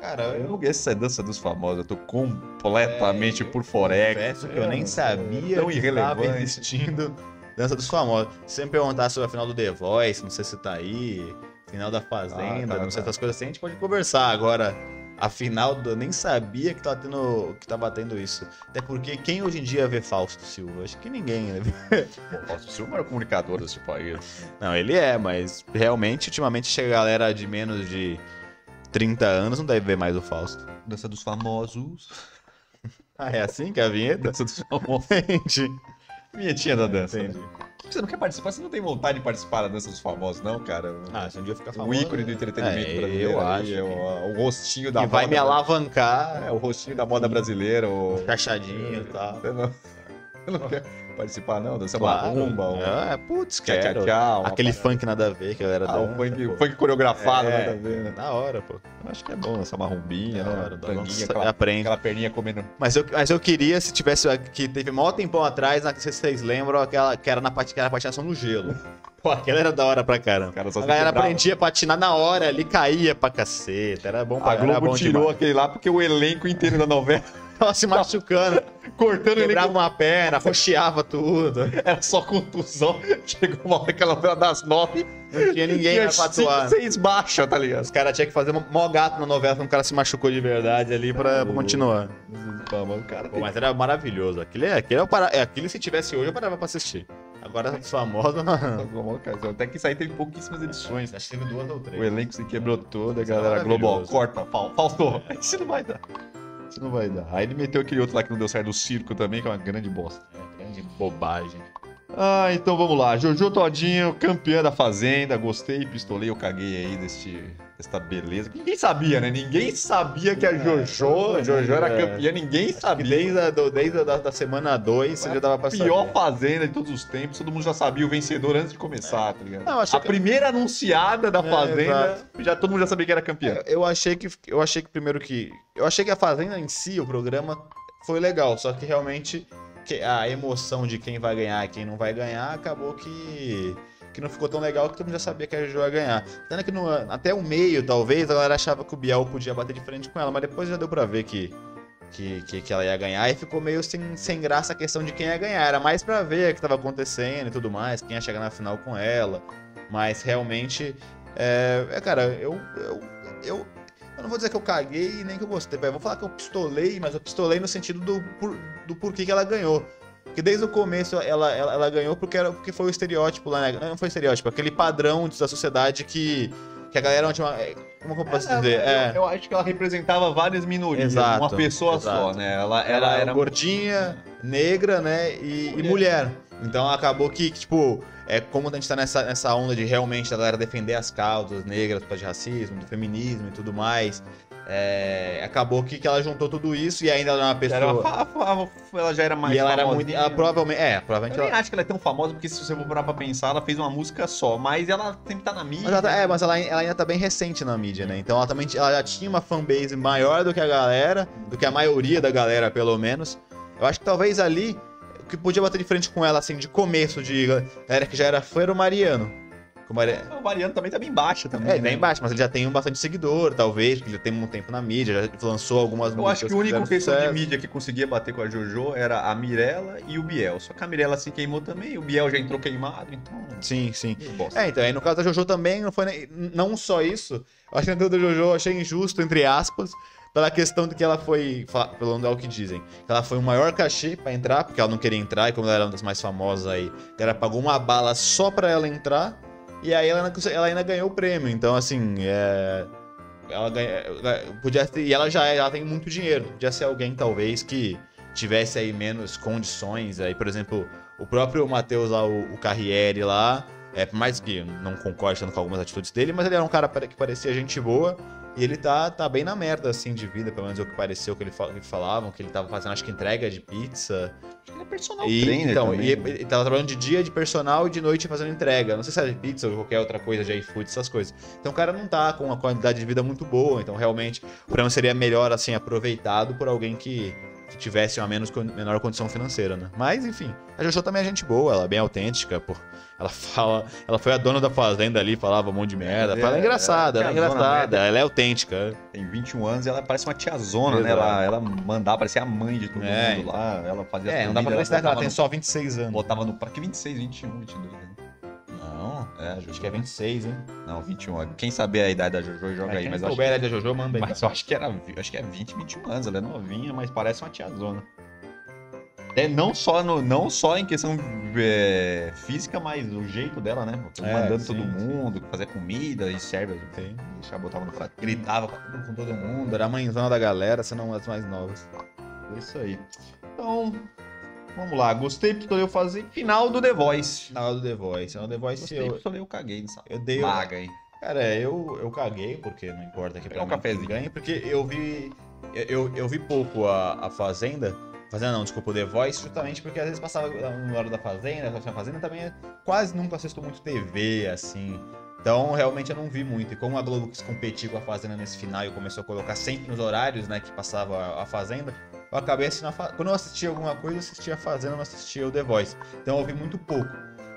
Cara, Eu não essa dança dos famosos, eu tô completamente por forex. confesso que eu nem sabia Tão que estava irrelevante. existindo Dança dos Famosos. Se você me perguntar sobre a final do The Voice, não sei se tá aí, final da Fazenda, Ah, tá, não sei tá. essas coisas assim, a gente pode conversar. Agora, a final, do- eu nem sabia que tava tendo, que tava tendo isso. Até porque quem hoje em dia vê Fausto Silva? Acho que ninguém, né? Pô, Fausto Silva era comunicador desse país. Não, ele é, mas realmente, ultimamente, chega a galera de menos de 30 anos, não deve ver mais o Fausto. Dança dos famosos. Ah, é assim que é a vinheta? Dança dos famosos. Vinhetinha da dança. Entendi. Você não quer participar? Você não tem vontade de participar da dança dos famosos, não, cara? Ah, se um dia ficar o famoso... ícone do entretenimento É, brasileiro. eu acho é o, o rostinho da Que vai moda me alavancar, É, o rostinho da moda brasileira. O... cachadinho e tal. Você não, você não quer participar, não? Dança Claro. um É, putz, tchá, tchá, quero. tchá, uma Aquele parada. funk nada a ver que a galera Ah, dança, funk, pô. funk coreografado, É. nada a ver, né? Da hora, pô. Eu acho que é bom essa marrombinha, Da né? hora, da Tanguinha, hora. aquela, Aprende. aquela perninha comendo. Mas eu, mas eu queria, se tivesse. Que teve mó tempão atrás, não sei se vocês lembram, aquela que era na pat- que era patinação no gelo. Pô, aquela era da hora pra caramba. Cara A galera aprendia a patinar na hora ali, caía pra caceta. Era bom pra A era Globo bom tirou demais. aquele lá porque o elenco inteiro da novela Tava se machucando, cortando ele quebrava uma perna, rocheava tudo. era só contusão. Chegou uma hora que a novela das nove Não tinha ninguém pra atuar. seis baixa, tá ligado? Os caras tinham que fazer mó gato na novela quando o cara se machucou de verdade ali pra, continuar. O cara Pô, mas era maravilhoso. Aquele, é- aquele, é o para... é, aquele se tivesse hoje eu parava pra assistir. Agora os famosos não. Até que isso aí teve pouquíssimas edições. Acho que teve duas ou três. O elenco se quebrou todo, a é galera maravilhoso. corta, fal- faltou. Isso não vai dar. Isso não vai dar. Aí ele meteu aquele outro lá que não deu certo do circo também, que é uma grande bosta. É, grande bobagem. Ah, então vamos lá. Jojo Todinho, campeã da Fazenda. Gostei, pistolei, eu caguei aí deste, desta beleza. Ninguém sabia, né? Ninguém sabia que a Jojo, a Jojo era é. campeã, ninguém sabia. desde a, desde a da, da semana 2 você já dava pra Pior saber. Fazenda de todos os tempos, todo mundo já sabia o vencedor antes de começar, tá ligado? Não, a que- primeira anunciada da É, Fazenda, já todo mundo já sabia que era campeã. Eu achei que eu achei que primeiro que eu achei que a fazenda em si, o programa foi legal, só que realmente que a emoção de quem vai ganhar e quem não vai ganhar acabou que que não ficou tão legal que todo mundo já sabia que a Jojo ia ganhar. Tanto que no- até o meio, talvez, a galera achava que o Biel podia bater de frente com ela, mas depois já deu pra ver que que, que, que ela ia ganhar e ficou meio sem, sem graça a questão de quem ia ganhar. Era mais pra ver o que tava acontecendo e tudo mais, quem ia chegar na final com ela. Mas realmente, é, é, cara, eu, eu, eu, eu não vou dizer que eu caguei nem que eu gostei. Vou falar que eu pistolei, mas eu pistolei no sentido do, por, do porquê que ela ganhou. Porque desde o começo ela, ela, ela ganhou porque, era, porque foi o estereótipo lá, né? Não foi estereótipo, aquele padrão da sociedade que, que a galera tinha uma, é, Como que eu posso dizer? eu, É, eu acho que ela representava várias minorias, Exato, uma pessoa exato. só, né? Ela, ela ela era gordinha, negra, né? E e mulher. Mulher. Então acabou que, que, tipo, é como a gente tá nessa, nessa onda de realmente a galera defender as causas negras por causa de racismo, do feminismo e tudo mais. É, acabou que, que ela juntou tudo isso e ainda ela é uma pessoa. Era fa- ela já era mais e ela era muito. Ela provavelmente. É, Eu provavelmente nem ela. acho que ela é tão famosa, porque se você for parar pra pensar, ela fez uma música só, mas ela sempre tá na mídia. Mas tá- é, mas ela, ela ainda tá bem recente na mídia, né? Então ela também ela já tinha uma fanbase maior do que a galera, do que a maioria da galera, pelo menos. Eu acho que talvez ali, o que podia bater de frente com ela, assim, de começo, de galera que já era fã, era o Mariano. O Mari- O Mariano também tá bem baixa também. É, né? bem baixo, mas ele já tem um bastante seguidor, talvez, porque ele já tem um tempo na mídia, já lançou algumas Eu acho que o único questão de mídia que conseguia bater com a Jojo era a Mirella e o Biel. Só que a Mirella se queimou também, o Biel já entrou queimado, então. Sim, sim. É, então, aí no caso da Jojo também, não foi nem- não só isso. Eu acho que caso da Jojo eu achei injusto, entre aspas, pela questão de que ela foi, pelo é o que dizem, que ela foi o maior cachê pra entrar, porque ela não queria entrar, e como ela era uma das mais famosas aí, a galera pagou uma bala só pra ela entrar, e aí ela, ela ainda ganhou o prêmio. Então, assim, é. Ela ganha, podia ter, e ela já é, ela tem muito dinheiro. Podia ser alguém, talvez, que tivesse aí menos condições. Aí, por exemplo, o próprio Matheus lá, o, o Carriere lá, é, por mais que não concorde com algumas atitudes dele, mas ele era um cara que parecia gente boa. E ele tá, tá bem na merda, assim, de vida, pelo menos é o que pareceu que ele fal- que falavam, que ele tava fazendo, acho que entrega de pizza. Acho que ele é personal E, trainer então, também. e ele tava trabalhando de dia de personal e de noite fazendo entrega. Não sei se era de pizza ou qualquer outra coisa, de iFood, essas coisas. Então o cara não tá com uma qualidade de vida muito boa. Então realmente o prêmio seria melhor, assim, aproveitado por alguém que, que tivesse uma menos, menor condição financeira, né? Mas, enfim, a Jojo também é gente boa, ela é bem autêntica, pô. Ela fala, ela foi a dona da fazenda ali, falava um monte de merda. É, ela é engraçada, é, ela é engraçada, mesmo. ela é autêntica. Tem 21 anos e ela parece uma tiazona, né? Ela, ela mandava, parecia a mãe de todo É, mundo lá. Ela fazia É, não dá pra que ela tem no- só 26 anos. Botava no prato. Que 26, 21, 22, né? É, a Jojo. acho que é 26, hein? Não, 21. Quem saber a idade da Jojo, joga aí. Quem Mas souber a idade da Jojo, manda aí. mas eu acho que era. Acho que é 20, 21 anos. Ela é novinha, mas parece uma tiazona. É não só, no, não só em questão é, física, mas o jeito dela, né? É, Mandando sim, todo sim. mundo, fazer comida e serve. Sim. Deixava, botava no prato. Gritava com todo mundo. Era a mãezona da galera, se não as mais novas. É isso aí. Então, vamos lá. Gostei porque eu fazer final do The Voice. Na hora do The Voice. Na The Voice Gostei eu, eu caguei nessa eu dei. vaga aí. Cara, é, eu, eu caguei, porque não importa aqui pra um mim cafezinho. quem ganha, porque eu vi. Eu, eu, eu vi pouco a, a Fazenda. Fazenda não, desculpa, o The Voice, justamente porque às vezes passava no hora da Fazenda, a Fazenda também é- quase nunca assisto muito TV, assim. Então, realmente eu não vi muito. E como a Globo quis competir com a Fazenda nesse final e começou a colocar sempre nos horários, né, que passava a Fazenda, eu acabei assistindo a Fa... Quando eu assistia alguma coisa, eu assistia a Fazenda, não assistia o The Voice. Então eu vi muito pouco.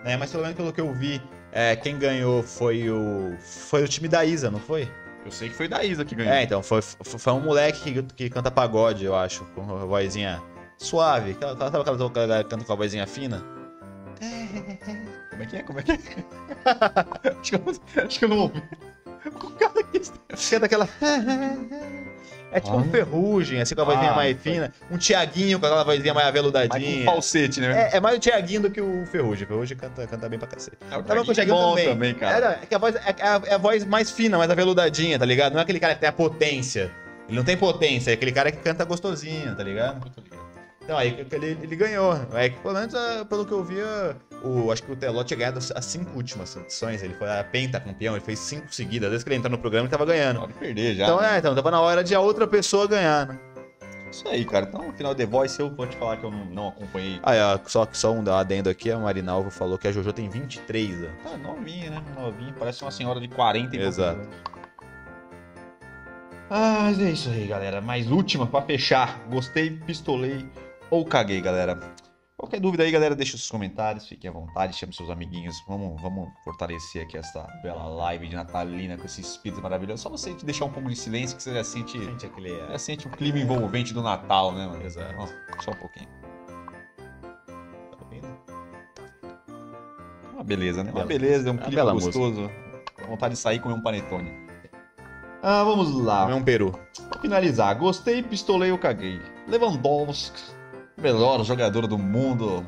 Né? Mas pelo menos pelo que eu vi, é, quem ganhou foi o. Foi o time da Isa, não foi? Eu sei que foi da Isa que ganhou. É, então, foi, foi foi um moleque que, que canta pagode, eu acho, com a vozinha suave. Aquela- Sabe aquela aquela que canta com a vozinha fina? Como é que é? Como é que é? acho, que eu, acho que eu não ouvi. O cara que Canta aquela. É tipo um ferrugem, assim, com a vozinha Ah, mais fina. Um Tiaguinho com aquela vozinha mais Vai com aveludadinha. falsete, né? É, é mais o Tiaguinho do que o Ferrugem. O Ferrugem canta, canta bem pra cacete. É, o Tava com o Thiaguinho Thiaguinho bom também. também, cara. Era, é que a voz é, é a, é voz mais fina, mais aveludadinha, tá ligado? Não é aquele cara que tem a potência. Ele não tem potência, é aquele cara que canta gostosinho, tá ligado? Então, aí ele, ele ganhou. É que, pelo menos, ah, pelo que eu via, o, acho que o Teló tinha ganhado as cinco últimas edições. Ele foi a penta campeão, ele fez cinco seguidas. Desde que ele entrou no programa, ele tava ganhando. Pode perder já. Então, né? é, então, tava na hora de a outra pessoa ganhar, né? Isso aí, cara. Então, no final The Voice, eu vou te falar que eu não, não acompanhei. Aí, ó, só, só um adendo aqui, a Marinalvo falou que a Jojo tem 23 anos. Tá novinha, né? Novinha. Parece uma senhora de 40 e Exato. Ah, mas é isso aí, galera. Mais última pra fechar. Gostei, pistolei ou caguei, galera. Qualquer dúvida aí, galera, deixa os comentários, fiquem à vontade, chame seus amiguinhos. Vamos, vamos fortalecer aqui essa bela live de Natalina com esse espírito maravilhoso. Só você deixar um pouco de silêncio que você já sente, Gente, aquele é. já sente o clima envolvente do Natal, né, mano? Exato. Ó, só um pouquinho. Tá ouvindo? Uma beleza, né? Uma beleza, é um clima gostoso. Dá vontade de sair e comer um panetone. Ah, vamos lá. É um peru. Pra finalizar, gostei, pistolei ou caguei. Lewandowski, melhor jogador do mundo.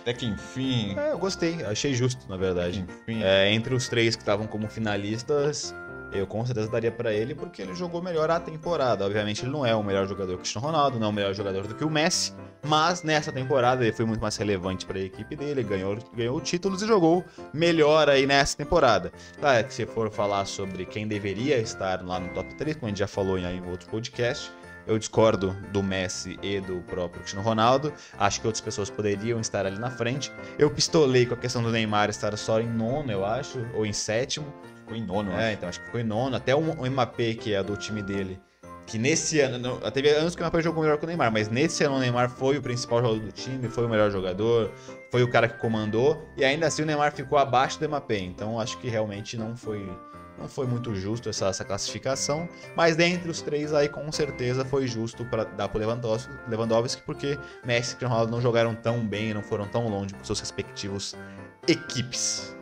Até que enfim. É, eu gostei, achei justo, na verdade. Enfim. É, entre os três que estavam como finalistas, eu com certeza daria pra ele porque ele jogou melhor a temporada. Obviamente ele não é o melhor jogador que o Cristiano Ronaldo, não é o melhor jogador do que o Messi, mas nessa temporada ele foi muito mais relevante pra equipe dele, ganhou, ganhou títulos e jogou melhor aí nessa temporada. Claro que se for falar sobre quem deveria estar lá no top 3, como a gente já falou em, em outro podcast, eu discordo do Messi e do próprio Cristiano Ronaldo. Acho que outras pessoas poderiam estar ali na frente. Eu pistolei com a questão do Neymar estar só em nono, eu acho, ou em sétimo. Ficou em nono, É, então acho que ficou em nono. Até o, Mbappé, que é do time dele, que nesse ano. Teve anos que o Mbappé jogou melhor que o Neymar, mas nesse ano o Neymar foi o principal jogador do time, foi o melhor jogador, foi o cara que comandou, e ainda assim o Neymar ficou abaixo do Mbappé. Então acho que realmente não foi. Não foi muito justo essa, essa classificação, mas dentre os três aí com certeza foi justo para dar pro Lewandowski, Lewandowski, porque Messi e Cristiano Ronaldo não jogaram tão bem, não foram tão longe com seus respectivos equipes.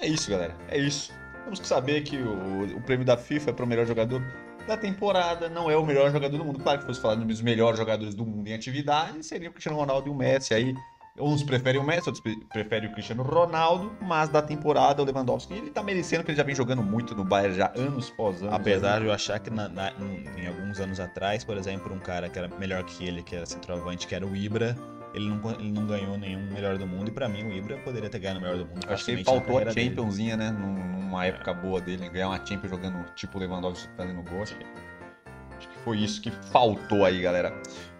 É isso, galera. É isso. Temos que saber que o, o prêmio da FIFA é para o melhor jogador da temporada. Não é o melhor jogador do mundo. Claro que fosse falar dos melhores jogadores do mundo em atividade, seria o Cristiano Ronaldo e o Messi. Aí uns preferem o Messi, outros pre- preferem o Cristiano Ronaldo, mas da temporada o Lewandowski ele tá merecendo porque ele já vem jogando muito no Bayern já anos pós anos. Apesar de eu achar que na- na- em, alguns anos atrás, por exemplo, um cara que era melhor que ele, que era centroavante, que era o Ibra, ele não, ele não ganhou nenhum melhor do mundo. E pra mim, o Ibra poderia ter ganhado o melhor do mundo. Acho que ele faltou a carreira dele. Championzinha, né? Num- Numa época boa dele, ganhar uma Champions jogando tipo Lewandowski fazendo gol. Acho que, acho que foi isso que faltou aí, galera.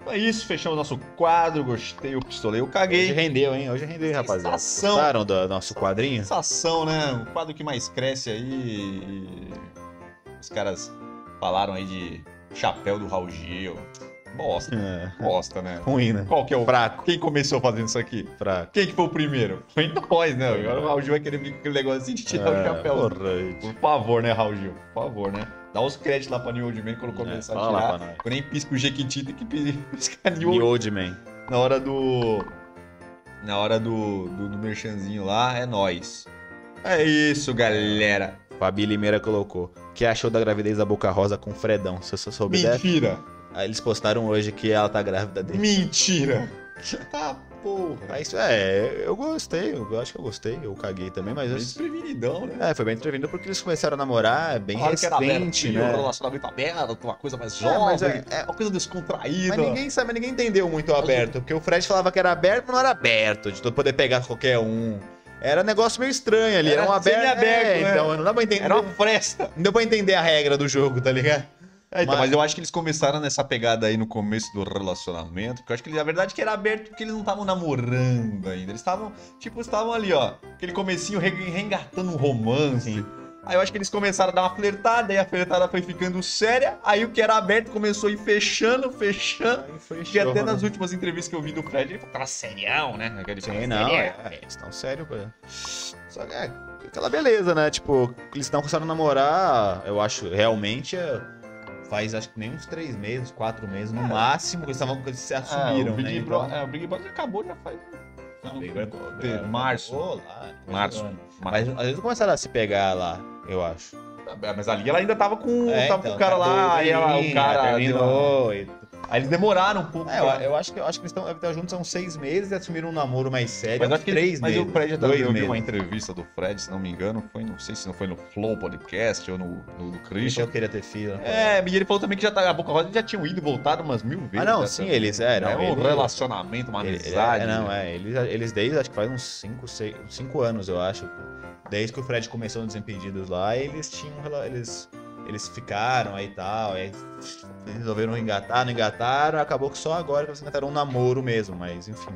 Então é isso, fechamos nosso quadro. Gostei, eu pistolei, eu Hoje caguei. rendeu, hein? Hoje rendeu, hein, rapaziada. Sensação. Gostaram do nosso quadrinho? Sensação, né? O quadro que mais cresce aí. Os caras falaram aí de chapéu do Raul Gil. Bosta. É. Bosta, né? Ruim, né? Qual que é o Fraco. Quem começou fazendo isso aqui? Fraco. Quem que foi o primeiro? Foi nós, né? Agora o Raul Gil vai querer vir com aquele negocinho de tirar o É, chapéu. porra, Por favor, né, Raul Gil? Por favor, né? Dá os créditos lá pra New Old Man quando começar a fala tirar. Quando nem pisca o Jequiti, tem que piscar New New Old Man. Na hora do. Na hora do, do, do merchanzinho lá, é nós. É isso, galera. Fabi Limeira colocou. Que achou da gravidez da Boca Rosa com o Fredão? Se você soube dessa? Mentira! Aí eles postaram hoje que ela tá grávida dele. Mentira! Porra. Mas é, eu gostei, eu acho que eu gostei, eu caguei também, mas eu... Desprevenidão, né? É, foi bem entrevindo porque eles começaram a namorar, é bem Falaram que era aberto, recente, tinha um né? relacionamento aberto, uma coisa mais É, jovem, mas é- é- uma coisa descontraída. Mas ninguém sabe, ninguém entendeu muito o aberto, porque o Fred falava que era aberto, mas não era aberto, de tu poder pegar qualquer um. Era um negócio meio estranho ali, era, Era um aberto. semi-aberto, é, né? então não dá pra entender. Era uma fresta. Não deu pra entender a regra do jogo, tá ligado? É, então, Mas- mas... eu acho que eles começaram nessa pegada aí no começo do relacionamento, porque eu acho que a verdade é que era aberto porque eles não estavam namorando ainda. Eles estavam, tipo, estavam ali, ó, aquele comecinho re- reengatando um romance. Aí eu acho que eles começaram a dar uma flertada, aí a flertada foi ficando séria, aí o que era aberto começou a ir fechando, fechando. E até nas últimas entrevistas que eu vi do Fred, ele tava serião, né? Aquele Sim, não, é, é, eles estão sérios, pô. Só que é aquela beleza, né? Tipo, eles estão começando a namorar, eu acho, realmente, é, faz acho que nem uns três meses, quatro meses, no É. máximo, que eles, estavam, que eles se assumiram, o Big né? Bro- Então- é, o Big Brother acabou já faz. Não, Big Brother- março. Lá, do Março. Mas, vezes começaram a se pegar lá, eu acho. mas ali ela ainda tava com, É, tava então, com o cara tá lá, aí ela- o cara. deu terminou. e- Aí eles demoraram um pouco. É, eu, eu acho que, eu acho que eles estão juntos há uns seis meses e assumiram um namoro mais sério. Mas acho que três ele, mas meses. o Fred já eu vi meses. uma entrevista do Fred, se não me engano, foi, não sei se não foi no Flow Podcast ou no, no do Isso Christian. eu queria ter filho. É, e ele falou também que já tá, a Boca Rosa já tinham ido e voltado umas mil vezes. Ah, não, né, sim, eles é, não, é um ele- relacionamento, uma Ele- amizade. É, não, é. Eles, eles desde, acho que faz uns 5, 6, 5 anos, eu acho. Desde que o Fred começou nos Desimpedidos lá, eles tinham. Eles, eles ficaram aí e tal. Aí resolveram engatar, não engataram. Acabou que só agora que eles engataram um namoro mesmo, mas enfim.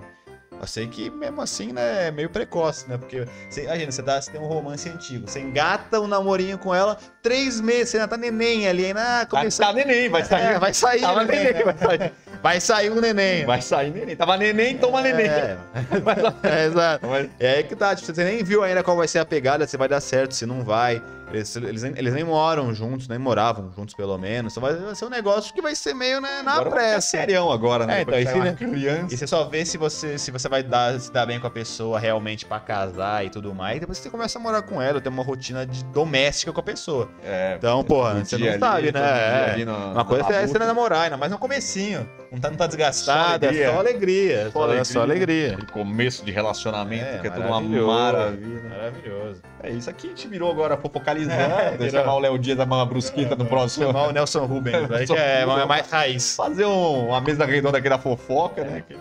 Eu sei que mesmo assim, né, é meio precoce, né? Porque, você, imagina, você, dá, você tem um romance antigo, você engata um namorinho com ela, três meses, você ainda tá neném ali, ainda ah, Tá, começou. tá neném, vai sair. É, vai sair, Tava neném, neném, vai sair. Vai sair um neném. Vai sair neném. Tava neném, toma neném. É, é, exato. Mas- É aí que tá, tipo, você nem viu ainda qual vai ser a pegada, se vai dar certo, se não vai. Eles, eles, nem, eles nem moram juntos, nem moravam juntos pelo menos. Então vai, vai ser um negócio que vai ser meio né, na agora pressa. serião agora, né? É, então, se- uma criança. E você só vê se você, se você vai dar, se dar bem com a pessoa realmente pra casar e tudo mais. E depois você começa a morar com ela, ter uma rotina de doméstica com a pessoa. É, Então, porra, todo você não sabe, ali, todo né? É. na- Uma coisa é você namorar, ainda mais no comecinho. Não tá, não tá desgastado, Só alegria. é só alegria. Só, é só alegria. Aquele começo de relacionamento, que é tudo uma maravilhoso. maravilha. Maravilhoso. É isso aqui, a gente virou agora fofocalizando. É, Deixa virou. chamar o Léo Dias da Mama Brusquita no próximo. Chamar o Nelson Rubens, aí que é, é mais raiz. Fazer um- uma mesa redonda aqui da fofoca, né? Que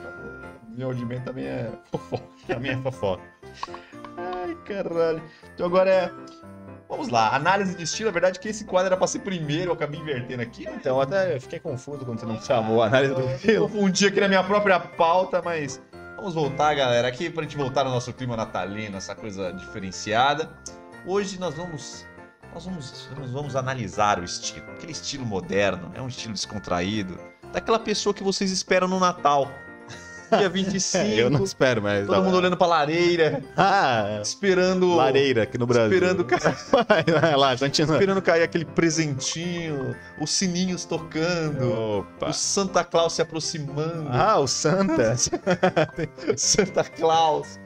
meu audimento também é fofoca. A minha fofoca. Ai, caralho. Então agora é. Vamos lá, análise de estilo. A verdade é que esse quadro era pra ser primeiro, eu acabei invertendo aqui. Então, até fiquei confuso quando você não chamou a análise do Eu filme. confundi aqui na minha própria pauta, mas vamos voltar, galera, aqui pra gente voltar no nosso clima natalino, essa coisa diferenciada. Hoje nós vamos nós vamos, nós vamos analisar o estilo, aquele estilo moderno, é um estilo descontraído, daquela pessoa que vocês esperam no Natal. Dia 25, Eu não espero, mas. todo mundo olhando pra lareira, Ah, esperando lareira aqui no Brasil. esperando cair, lá, continua. esperando cair aquele presentinho, os sininhos tocando, Opa. o Santa Claus se aproximando. Ah, o Santa. Santa Claus.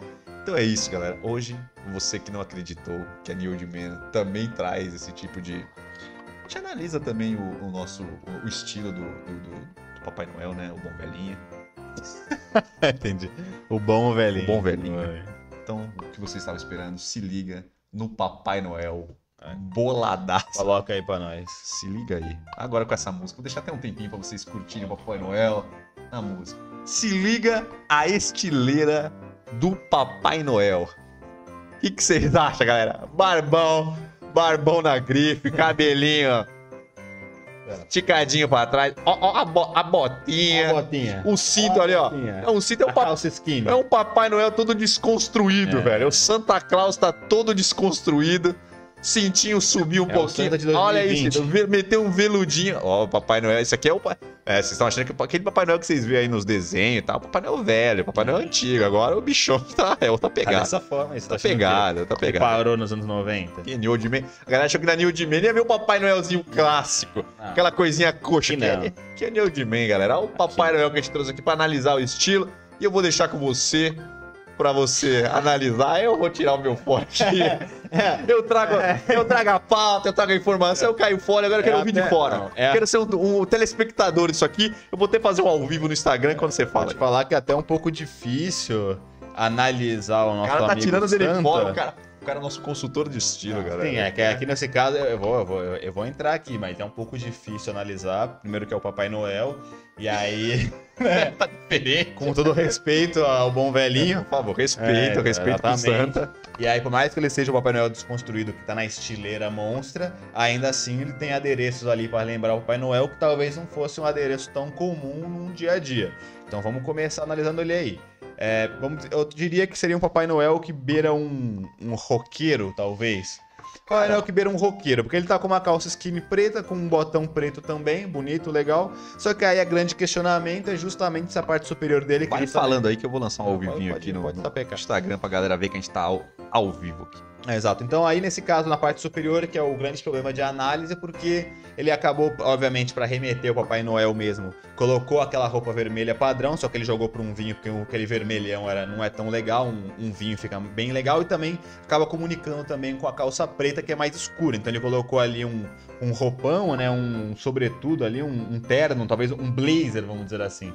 Então é isso, galera. Hoje, você que não acreditou que a New Old Man também traz esse tipo de. A gente analisa também o, o nosso o, estilo do, do- do- Papai Noel, né? O bom velhinho. Entendi. O bom velhinho. O bom velhinho. Então, o que você estava esperando, se liga no Papai Noel. É. Boladaço. Coloca aí pra nós. Se liga aí. Agora com essa música. Vou deixar até um tempinho pra vocês curtirem o Papai Noel na música. Se liga a estileira do Papai Noel. O que, que vocês acham, galera? Barbão, barbão na grife, cabelinho ó, esticadinho pra trás. Ó, ó a, bo- a botinha, botinha. o cinto ali, ó. É um cinto, é um, pa- é um Papai Noel todo desconstruído, É. velho. O Santa Claus tá todo desconstruído. Cintinho subiu um É pouquinho. Olha 2020. isso, meteu um veludinho. Ó, o Papai Noel, esse aqui é o. É, vocês estão achando que aquele Papai Noel que vocês veem aí nos desenhos e tal, o Papai Noel velho, o Papai Noel antigo. Agora o bichão tá, é outra Tá pegada. dessa forma, isso Tá que pegada, tá pegada. Parou nos anos 90. Que New Man. A galera achou que na New Man ia ver o Papai Noelzinho clássico. Ah. Aquela coisinha coxa. Que é, que é New Man, galera. Olha o Papai Noel que a gente trouxe aqui pra analisar o estilo. E eu vou deixar com você, pra você analisar. Eu vou tirar o meu fone aqui. Eu trago, eu trago a pauta, eu trago a informação, eu caio fora, agora eu quero É ouvir de até- fora. é- Quero ser um, um telespectador disso aqui. Eu vou ter que fazer um ao vivo no Instagram quando você fala. Pode falar que é até um pouco difícil analisar o O nosso cara tá amigo tirando dele Santa. fora, o cara, o cara é nosso consultor de estilo, galera. Sim, é que aqui nesse caso eu vou, eu, vou, eu vou entrar aqui, mas é um pouco difícil analisar. Primeiro que é o Papai Noel, e aí, tá diferente. com todo respeito ao bom velhinho, Por favor, respeito, É, respeito com o exatamente. Santa. E aí, por mais que ele seja o Papai Noel desconstruído, que tá na estileira monstra, ainda assim ele tem adereços ali para lembrar o Papai Noel, que talvez não fosse um adereço tão comum num dia a dia. Então vamos começar analisando ele aí. É, vamos, eu diria que seria um Papai Noel que beira um, um roqueiro, talvez. Papai Noel que beira um roqueiro, porque ele tá com uma calça skinny preta, com um botão preto também, bonito, legal. Só que aí a grande questionamento é justamente essa parte superior dele que Vai tá- falando aí que eu vou lançar um ao vivinho pode- aqui no, pode no. Instagram pra galera ver que a gente tá ao, ao vivo aqui. É, Exato. Então aí nesse caso na parte superior que é o grande problema de análise porque ele acabou obviamente para remeter o Papai Noel mesmo colocou aquela roupa vermelha padrão só que ele jogou para um vinho porque aquele vermelhão era não é tão legal um, um vinho fica bem legal e também acaba comunicando também com a calça preta que é mais escura então ele colocou ali um, um roupão né um sobretudo ali um, um terno talvez um blazer vamos dizer assim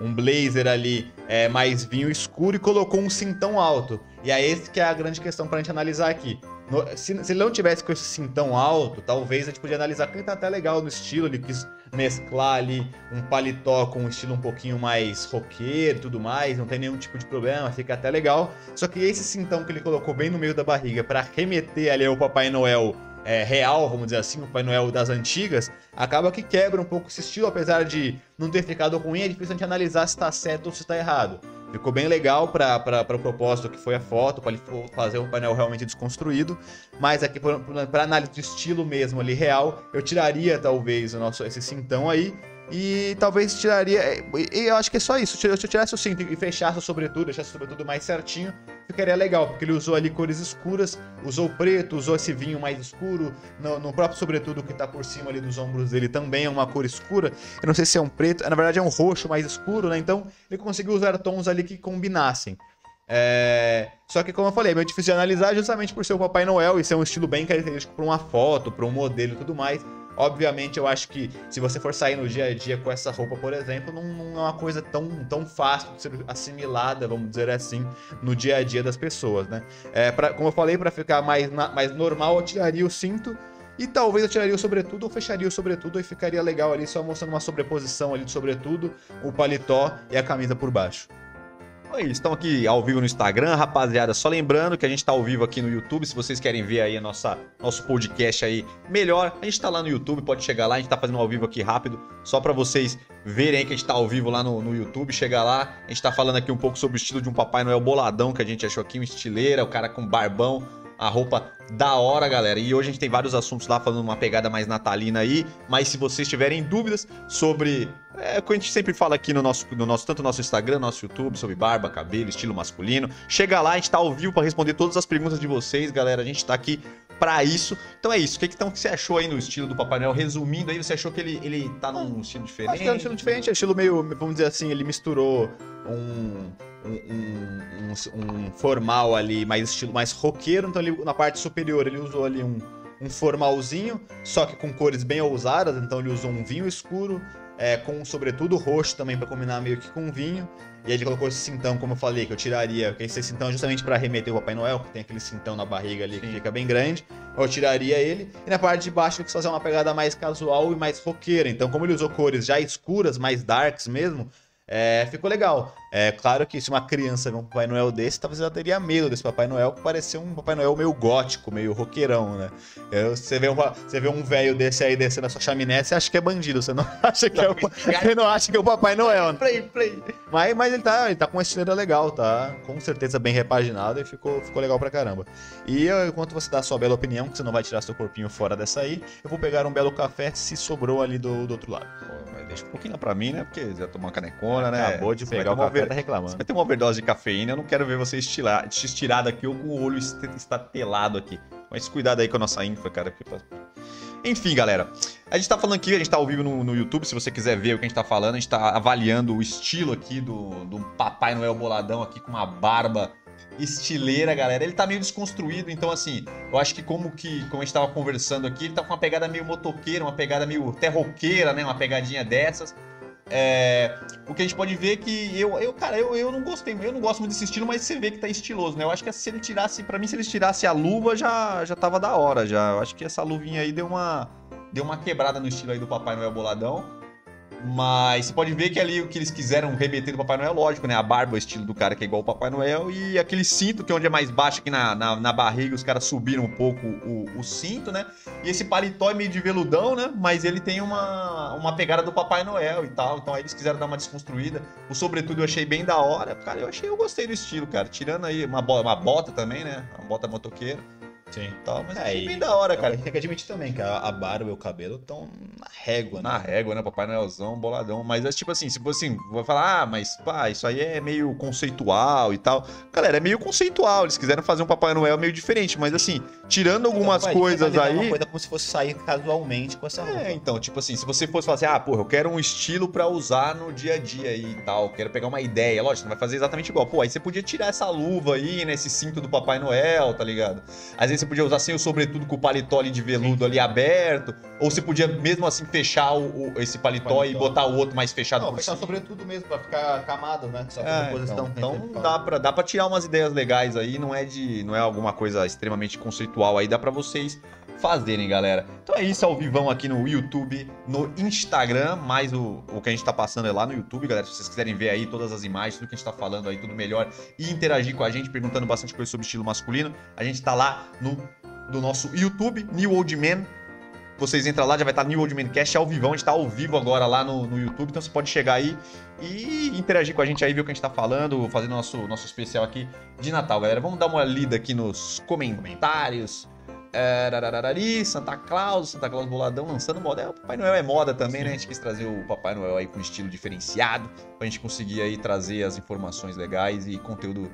um blazer ali é, mais vinho escuro e colocou um cintão alto. E é esse que é a grande questão pra gente analisar aqui. No- se, se ele não tivesse com esse cintão alto, talvez a gente podia analisar que ele tá até legal no estilo, ele quis mesclar ali um paletó com um estilo um pouquinho mais roqueiro e tudo mais, não tem nenhum tipo de problema, fica até legal. Só que esse cintão que ele colocou bem no meio da barriga pra remeter ali ao Papai Noel é, real, vamos dizer assim, o Papai Noel das antigas, acaba que quebra um pouco esse estilo, apesar de não ter ficado ruim, é difícil a gente analisar se está certo ou se está errado. Ficou bem legal para o propósito que foi a foto, para ele fazer um painel realmente desconstruído, mas aqui para análise de estilo mesmo ali real, eu tiraria talvez o nosso esse cintão aí e talvez tiraria. E eu acho que é só isso. Se eu tirasse o cinto e fechasse o sobretudo, deixasse o sobretudo mais certinho, ficaria legal, porque ele usou ali cores escuras, usou preto, usou esse vinho mais escuro, no, no próprio sobretudo que tá por cima ali dos ombros dele também é uma cor escura. Eu não sei se é um preto, na verdade é um roxo mais escuro, né? Então ele conseguiu usar tons ali que combinassem. É... Só que, como eu falei, é meio difícil de analisar justamente por ser o Papai Noel e ser um estilo bem característico para uma foto, para um modelo e tudo mais. Obviamente, eu acho que se você for sair no dia a dia com essa roupa, por exemplo, não, não é uma coisa tão, tão fácil de ser assimilada, vamos dizer assim, no dia a dia das pessoas, né? É, pra, como eu falei, para ficar mais, na- mais normal, eu tiraria o cinto e talvez eu tiraria o sobretudo ou fecharia o sobretudo e ficaria legal ali, só mostrando uma sobreposição ali de sobretudo, o paletó e a camisa por baixo. É isso, estamos aqui ao vivo no Instagram, rapaziada. Só lembrando que a gente tá ao vivo aqui no YouTube. Se vocês querem ver aí a nossa, nosso podcast aí melhor, a gente tá lá no YouTube, pode chegar lá. A gente tá fazendo ao vivo aqui rápido, só para vocês verem aí que a gente tá ao vivo lá no, no YouTube. Chega lá, a gente tá falando aqui um pouco sobre o estilo de um Papai Noel boladão que a gente achou aqui, um estileira, o cara com barbão, a roupa da hora, galera. E hoje a gente tem vários assuntos lá falando uma pegada mais natalina aí. Mas se vocês tiverem dúvidas sobre é o que a gente sempre fala aqui no nosso, no nosso tanto no nosso Instagram, nosso YouTube, sobre barba, cabelo, estilo masculino. Chega lá, a gente tá ao vivo para responder todas as perguntas de vocês, galera. A gente tá aqui para isso. Então é isso. O que, que, então, que você achou aí no estilo do Papai Noel? Resumindo aí, você achou que ele, ele tá num estilo diferente? Acho que é um estilo diferente, é um estilo meio, vamos dizer assim, ele misturou um, um, um, um- formal ali, mais estilo mais roqueiro, então ele, na parte superior ele usou ali um, um formalzinho, só que com cores bem ousadas, então ele usou um vinho escuro, é, com sobretudo roxo também para combinar meio que com vinho. E aí ele colocou esse cintão, como eu falei, que eu tiraria, que esse cintão é justamente para remeter o Papai Noel, que tem aquele cintão na barriga ali que Sim. fica bem grande. Eu tiraria ele. E na parte de baixo ele quis fazer uma pegada mais casual e mais roqueira. Então, como ele usou cores já escuras, mais darks mesmo, é, ficou legal. É claro que se uma criança vê um Papai Noel desse, talvez ela teria medo desse Papai Noel, que parecia um Papai Noel meio gótico, meio roqueirão, né? Você vê, uma, você vê um velho desse aí descendo a sua chaminé, você acha que é bandido, você não acha que é o, você não acha que é o Papai Noel, né? Play, play. Mas, mas ele, tá, ele tá com uma estileira legal, tá? Com certeza bem repaginado e ficou, ficou legal pra caramba. E eu, enquanto você dá a sua bela opinião, que você não vai tirar seu corpinho fora dessa aí, eu vou pegar um belo café se sobrou ali do, do outro lado. Pô, deixa um pouquinho pra mim, né? Porque já tomou uma canecona, né? Acabou de pegar o café, tá Você reclamando. vai ter uma overdose de cafeína, eu não quero ver você estilar, estirar daqui ou com o olho est- estatelado aqui. Mas cuidado aí com a nossa infra, cara. Enfim, galera. A gente tá falando aqui, a gente tá ao vivo no, no YouTube, se você quiser ver o que a gente tá falando, a gente tá avaliando o estilo aqui do, do Papai Noel boladão aqui com uma barba estileira, galera. Ele tá meio desconstruído, então assim, eu acho que como que, como a gente tava conversando aqui, ele tá com uma pegada meio motoqueira, uma pegada meio terroqueira, né? Uma pegadinha dessas. É, o que a gente pode ver é que eu, eu cara, eu, eu não gostei, eu não gosto muito desse estilo, mas você vê que tá estiloso, né? Eu acho que se ele tirasse, pra mim, se ele tirasse a luva, já, já tava da hora, já. Eu acho que essa luvinha aí deu uma, deu uma quebrada no estilo aí do Papai Noel boladão. Mas você pode ver que ali o que eles quiseram remeter do Papai Noel, lógico, né? A barba, o estilo do cara que é igual o Papai Noel, e aquele cinto que é onde é mais baixo aqui na, na, na barriga, os caras subiram um pouco o, o cinto, né? E esse paletó é meio de veludão, né? Mas ele tem uma, uma pegada do Papai Noel e tal. Então aí eles quiseram dar uma desconstruída. O sobretudo eu achei bem da hora. Cara, eu achei, eu gostei do estilo, cara. Tirando aí uma, uma bota também, né? Uma bota motoqueira Sim. tal. Mas É, bem da hora, Cara, tem que admitir também que a, a barba e o cabelo estão na régua, né? Na régua, né? Papai Noelzão, boladão. Mas é tipo assim, se fosse assim, vou falar, ah, mas pá, isso aí é meio conceitual e tal. Galera, é meio conceitual. Eles quiseram fazer um Papai Noel meio diferente, mas assim, tirando algumas Então, vai, coisas vai aí. Uma coisa como se fosse sair casualmente com essa roupa. É, então, tipo assim, se você fosse falar assim, ah, porra, eu quero um estilo pra usar no dia a dia aí e tal, quero pegar uma ideia, lógico, não vai fazer exatamente igual. Pô, aí você podia tirar essa luva aí, né, esse cinto do Papai Noel, tá ligado? Às vezes você podia usar sem o sobretudo com o paletó ali de veludo ali aberto, ou você podia mesmo assim fechar o, o- esse paletó, e Paletó. botar o outro mais fechado Não, por fechar cima. sobretudo mesmo, pra ficar camado, né? Só É, então, então dá, pra, dá pra tirar umas ideias legais aí, não é de. não é alguma coisa extremamente conceitual aí, dá pra vocês fazerem, galera. Então é isso, ao vivão aqui no YouTube, no Instagram, mais o, o que a gente tá passando é lá no YouTube, galera. Se vocês quiserem ver aí todas as imagens, tudo que a gente tá falando aí, tudo melhor, e interagir com a gente, perguntando bastante coisa sobre estilo masculino, a gente tá lá no do nosso YouTube, New Old Man. Vocês entram lá, já vai estar New Old Man Cast ao vivão, a gente tá ao vivo agora lá no, no YouTube, então você pode chegar aí e interagir com a gente aí, ver o que a gente tá falando, fazendo nosso, nosso especial aqui de Natal, galera. Vamos dar uma lida aqui nos comentários. É, rararari, Santa Claus, Santa Claus Boladão lançando moda. É, Papai Noel é moda também, né? A gente quis trazer o Papai Noel aí com estilo diferenciado, pra gente conseguir aí trazer as informações legais e conteúdo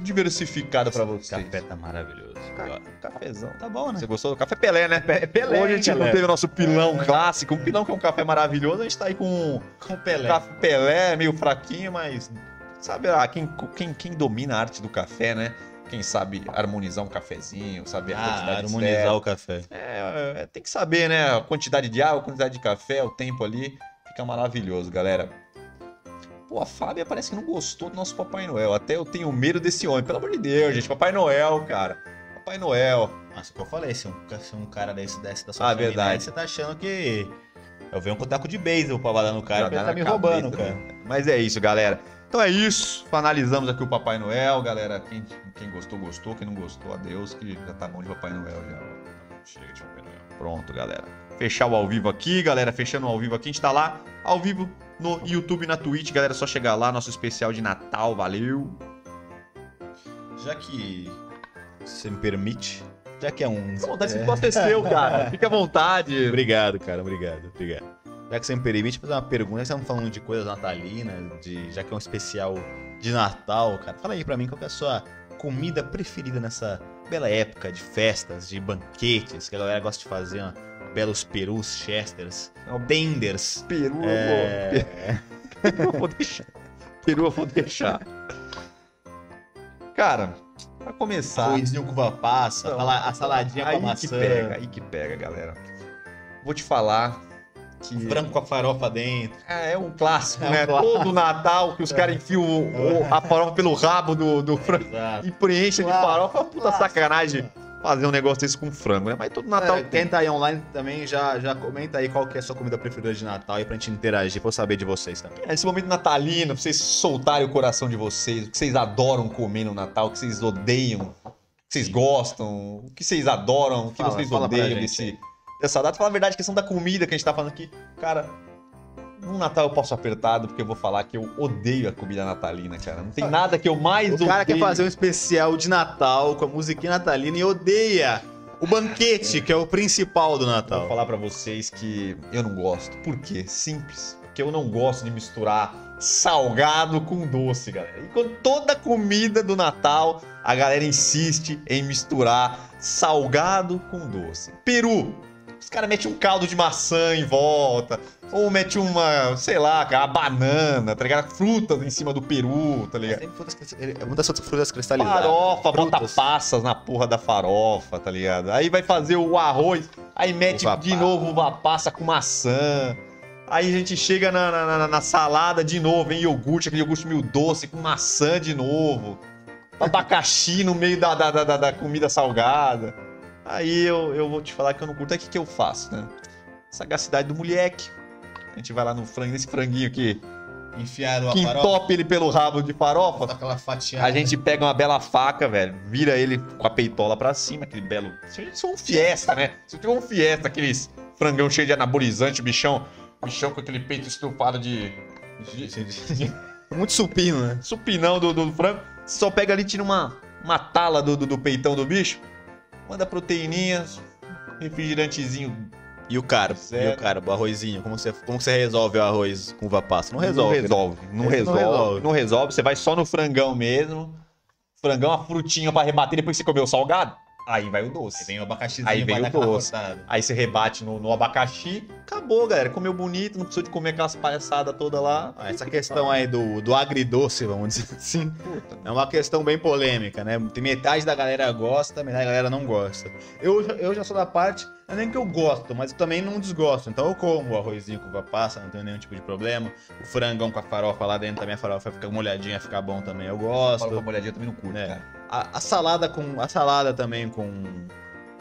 diversificado pra O vocês. café tá maravilhoso. Ca- Cafezão. Tá bom, né? Você gostou do café Pelé, né? Pelé, Hoje a gente não teve o nosso pilão clássico, um pilão que é um café maravilhoso, a gente tá aí com Com Pelé. Café Pelé, meio fraquinho, mas sabe lá, quem, quem, quem domina a arte do café, né? Quem sabe harmonizar um cafezinho, saber a Ah, quantidade harmonizar o café. É, é, tem que saber, né? A quantidade de água, a quantidade de café, o tempo ali. Fica maravilhoso, galera. Pô, a Fábia parece que não gostou do nosso Papai Noel. Até eu tenho medo desse homem. Pelo amor de Deus, gente. Papai Noel, cara. Papai Noel. Mas o que eu falei, se um, se um cara desse desce da sua Ah, chaminé, verdade. você tá achando que. Eu venho com um taco de beisebol pra balar no cara, porque ele tá me cabeça, roubando, cara. Mas é isso, galera. Então é isso. Finalizamos aqui o Papai Noel, galera. Quem, quem gostou, gostou. Quem não gostou, adeus, que já tá bom de Papai Noel já. Chega de Papai Noel. Pronto, galera. Fechar o ao vivo aqui, galera. Fechando o ao vivo aqui. A gente tá lá, ao vivo, no YouTube e na Twitch, galera. É só chegar lá, nosso especial de Natal. Valeu. Já que você me permite, já que é um. Fica à vontade, é... aconteceu, cara. Fique à vontade. Obrigado, cara, obrigado, obrigado. Já que você me permite fazer uma pergunta, estamos falando de coisas natalinas, de, já que é um especial de Natal, cara, fala aí pra mim qual é a sua comida preferida nessa bela época de festas, de banquetes, que a galera gosta de fazer, ó, belos perus, chesters, tenders. Peru, eu vou. É... Peru eu vou deixar. Peru eu vou deixar. Cara, pra começar. Arrozinho com uva passa, Não, a saladinha com a aí maçã, que pega, aí que pega, galera. Vou te falar que. frango com a farofa dentro. É, é um clássico, É um né? clássico. Todo Natal que os caras enfiam o- o- a farofa pelo rabo do, do frango e preenchem de farofa. É puta clássico. sacanagem. Fazer um negócio desse com frango, né? Mas todo Natal É, tem. quem tá aí online também, já, já comenta aí qual que é a sua comida preferida de Natal aí pra gente interagir, pra eu saber de vocês também. É, Esse momento natalino, pra vocês soltarem o coração de vocês, o que vocês adoram comer no Natal, o que vocês odeiam, o que vocês gostam, o que vocês adoram, o que Fala, vocês fala odeiam desse, dessa data. Fala a verdade, a questão da comida que a gente tá falando aqui. Cara, no Natal eu posso apertado, porque eu vou falar que eu odeio a comida natalina, cara. Não tem nada que eu mais O cara odeio. quer fazer um especial de Natal com a musiquinha natalina e odeia o banquete, que é o principal do Eu Natal. Vou falar pra vocês que eu não gosto. Por quê? Simples. Porque eu não gosto de misturar salgado com doce, galera. E com toda comida do Natal, a galera insiste em misturar salgado com doce. Peru. Os caras metem um caldo de maçã em volta. Ou mete uma, sei lá, cara, uma banana, tá ligado? Frutas em cima do peru, tá ligado? Frutas, crist- é muitas outras frutas cristalizadas. Farofa, bota Frutas. passas na porra da farofa, tá ligado? Aí vai fazer o arroz, aí mete Uva de passa. novo uva passa com maçã. Aí a gente chega na, na- na- na salada de novo, vem iogurte, aquele iogurte meio doce com maçã de novo. Abacaxi no meio da, da- da- da comida salgada. Aí eu, eu vou te falar que eu não curto. Aí o que, que eu faço, né? Sagacidade do moleque. A gente vai lá no frango, nesse franguinho aqui, Enfiaram que entope ele pelo rabo de farofa. aquela fatiada. A gente pega uma bela faca, velho, vira ele com a peitola pra cima, aquele belo. Isso é um fiesta, né? Se tiver um fiesta, aqueles frangão cheio de anabolizante, bichão, bichão com aquele peito estufado de. Muito supino, né? supinão do, do frango. Você só pega ali, tira uma, uma tala do, do, do peitão do bicho, manda proteininhas, refrigerantezinho. E o cara, e Zero. o cara, o arrozinho, como você, como você resolve o arroz com uva passa? Não resolve. Não resolve. Não Esse não resolve. resolve. Não resolve. Você vai só no frangão mesmo. Frangão, a frutinha pra rebater depois que você comeu o salgado. Aí vai o doce. Aí vem o abacaxizinho, Aí vem o doce. Aí você rebate no, no abacaxi, acabou, galera. Comeu bonito, não precisou de comer aquelas palhaçadas todas lá. Ah, Essa questão aí do, do agridoce, vamos dizer assim, é uma questão bem polêmica, né? Tem metade da galera gosta, metade da galera não gosta. Eu, já- eu já sou da parte, não é nem que eu gosto, mas eu também não desgosto. Então eu como o arrozinho com passa, não tenho nenhum tipo de problema. O frangão com a farofa lá dentro também, a farofa fica molhadinha, fica bom também, eu gosto. Fala com a molhadinha também não curto, É. cara. A, a salada com. A salada também com,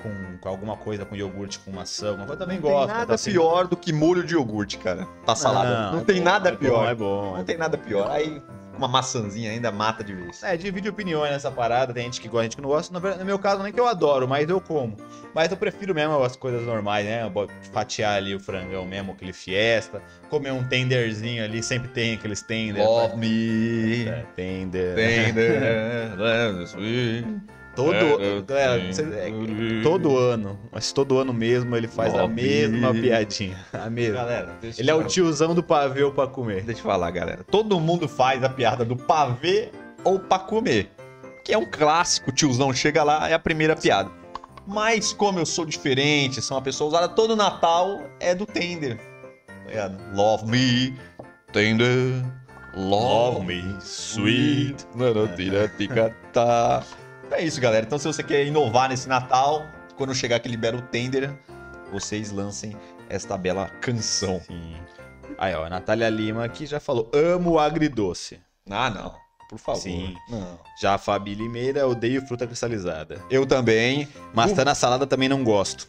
com. com alguma coisa, com iogurte, com maçã, alguma coisa, eu também Não tem gosto. nada tá assim. pior do que molho de iogurte, cara. Pra salada. Não, é tem bom, nada é bom, pior. é bom. Não é tem nada pior. Aí uma maçãzinha ainda mata de vez. É, divide opiniões nessa parada. Tem gente que gosta, gente que não gosta. No meu caso, nem que eu adoro, mas eu como. Mas eu prefiro mesmo as coisas normais, né? Fatiar ali o frangão mesmo, aquele fiesta. Comer um tenderzinho ali, sempre tem aqueles tender. Love me. É, tender. Tender. Todo, É, galera, é, é, todo ano, mas todo ano mesmo ele faz a Love mesma me. piadinha. A mesma. Galera, Ele é eu o tiozão do pavê pra comer. Deixa eu falar, galera. Todo mundo faz a piada do pavê ou pra comer. Que é um clássico, o tiozão chega lá, é a primeira piada. Mas como eu sou diferente, sou uma pessoa usada, todo Natal é do Tender. Tá ligado? Love me, Tender, love, me, sweet. Tá. É isso, galera. Então, se você quer inovar nesse Natal, quando chegar que libera o Tender, vocês lancem esta bela canção. Sim. Aí, ó, a Natália Lima aqui já falou: amo o agridoce. Ah, não. Por favor. Sim. Não. Já a Fabi Limeira, odeio fruta cristalizada. Eu também. Maçã na salada também não gosto.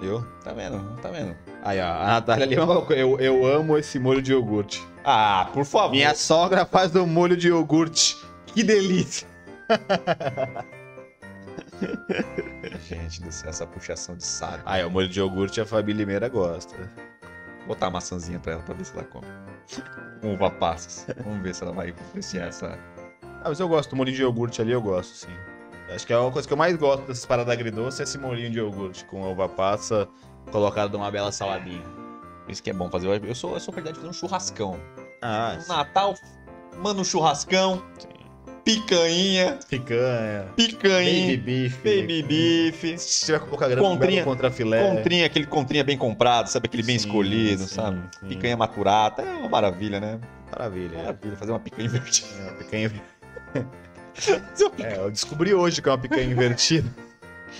Viu? Tá vendo? Tá vendo? Aí, ó, a Natália Lima colocou: eu, eu amo esse molho de iogurte. Ah, por favor. Minha sogra faz o molho de iogurte. Que delícia. Gente do céu, essa puxação de saco. Aí, ó, o molho de iogurte a Fabi Limeira gosta. Vou botar a maçãzinha pra ela pra ver se ela come. Com uva passas. Vamos ver se ela vai apreciar essa. Ah, mas eu gosto do molho de iogurte ali, eu gosto, sim. Acho que é uma coisa que eu mais gosto dessas paradas agridoces, é esse molhinho de iogurte com uva passa colocado numa bela saladinha. Isso que é bom fazer. Eu sou, eu sou verdade de fazer um churrascão. Ah, No Natal, manda um churrascão, picanha, picanha, picanha, baby beef. baby beef, Se tiver com pouca grana, Contrinha- contra filé. contrinha, aquele contrinha bem comprado, sabe? Aquele bem Sim, escolhido, sim, sabe? sim. Picanha maturata, é uma maravilha, né? Maravilha. Maravilha, fazer uma picanha invertida. É, uma picanha... é, eu descobri hoje que é uma picanha invertida.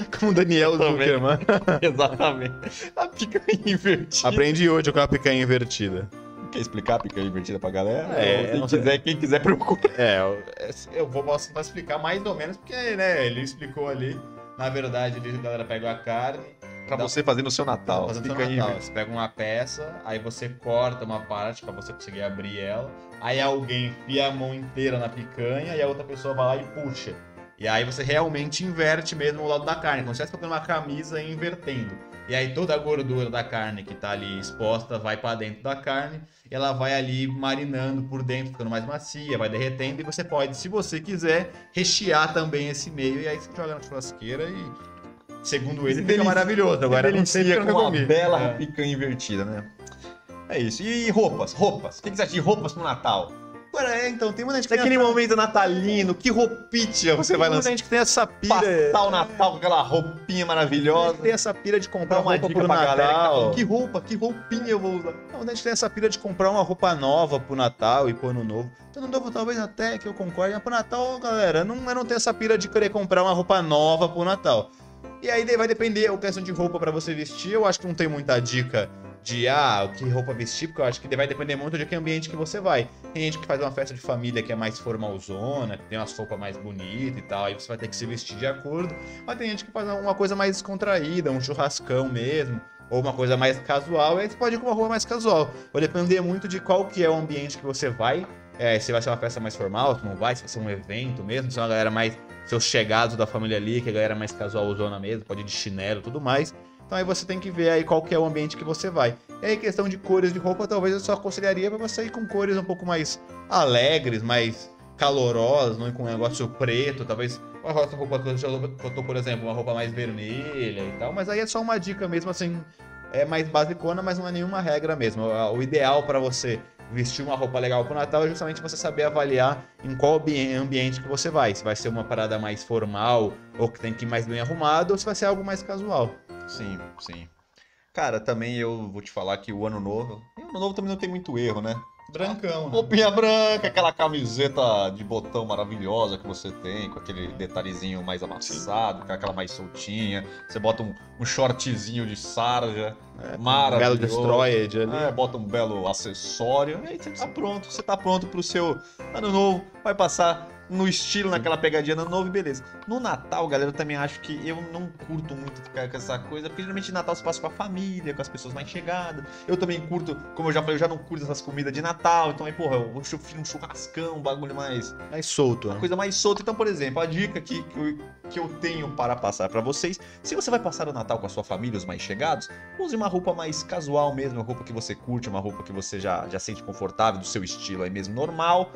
Como o Daniel. Zuckerman. Exatamente. A picanha invertida. Aprendi hoje que é uma picanha invertida. Quer explicar a picanha invertida pra galera? É, quem, quiser, quem quiser procura. É, eu, eu vou posso explicar mais ou menos, porque né, ele explicou ali. Na verdade, a galera pega a carne, Pra você fazer no seu Natal. Fica seu aí. Natal. Você pega uma peça, aí você corta uma parte pra você conseguir abrir ela. Aí alguém enfia a mão inteira na picanha e a outra pessoa vai lá e puxa. E aí você realmente inverte mesmo o lado da carne, como se estivesse colocando uma camisa e invertendo. E aí toda a gordura da carne que tá ali exposta vai pra dentro da carne, e ela vai ali marinando por dentro, ficando mais macia, vai derretendo, e você pode, se você quiser, rechear também esse meio, e aí você joga na churrasqueira e. Segundo ele, fica maravilhoso. Agora eu não sei eu com uma comi. bela É. picanha invertida, né? É isso. E roupas, roupas. O que você acha de roupas pro Natal? Agora é, então, tem muita gente que tem Naquele momento natalino, que roupinha você vai tem muita lançar? gente que tem essa pira. Passar o Natal com aquela roupinha maravilhosa. tem essa pira de comprar Dá uma roupa dica pro pra galera que tá Natal. que roupa, que roupinha eu vou usar. Não, a gente tem essa pira de comprar uma roupa nova pro Natal e pro Ano Novo. Ano Novo talvez até que eu concorde, mas pro Natal, galera, não, eu não tenho essa pira de querer comprar uma roupa nova pro Natal. E aí vai depender a questão de roupa pra você vestir. Eu acho que não tem muita dica de ah, que roupa vestir, porque eu acho que vai depender muito de que ambiente que você vai. Tem gente que faz uma festa de família que é mais formalzona, que tem umas roupas mais bonitas e tal, aí você vai ter que se vestir de acordo. Mas tem gente que faz uma coisa mais descontraída, um churrascão mesmo, ou uma coisa mais casual, e aí você pode ir com uma roupa mais casual. Vai depender muito de qual que é o ambiente que você vai. É, se vai ser uma festa mais formal, se não vai, se vai ser um evento mesmo, se é uma galera mais. Seus chegados da família ali, que é a galera mais casualzona mesmo, pode ir de chinelo tudo mais. Então aí você tem que ver aí qual que é o ambiente que você vai. E aí questão de cores de roupa, talvez eu só aconselharia pra você ir com cores um pouco mais alegres, mais calorosas, não ir com um negócio preto, talvez uma roupa que eu tô, por exemplo, uma roupa mais vermelha e tal, mas aí é só uma dica mesmo assim, é mais basicona, mas não é nenhuma regra mesmo. O ideal pra você vestir uma roupa legal pro Natal é justamente você saber avaliar em qual ambi- ambiente que você vai. Se vai ser uma parada mais formal ou que tem que ir mais bem arrumado, ou se vai ser algo mais casual. Sim, sim. Cara, também eu vou te falar que o ano novo. O ano novo também não tem muito erro, né? Brancão, né? Roupinha branca, aquela camiseta de botão maravilhosa que você tem, com aquele detalhezinho mais amassado, com aquela mais soltinha. Você bota um, um shortzinho de sarja, É, maravilhoso. Belo Destroyed ali. É, bota um belo acessório. E aí você tá pronto, você tá pronto pro seu ano novo. Vai passar no estilo, naquela pegadinha ano novo e beleza. No Natal, galera, eu também acho que eu não curto muito ficar com essa coisa, porque geralmente Natal se passa com a família, com as pessoas mais chegadas. Eu também curto, como eu já falei, eu já não curto essas comidas de Natal, então aí, porra, eu vou um churrascão, um bagulho mais Mais solto, uma né? coisa mais solta. Então, por exemplo, a dica aqui que eu, que eu tenho para passar para vocês: se você vai passar o Natal com a sua família, os mais chegados, use uma roupa mais casual mesmo, uma roupa que você curte, uma roupa que você já, já sente confortável, do seu estilo aí mesmo, normal.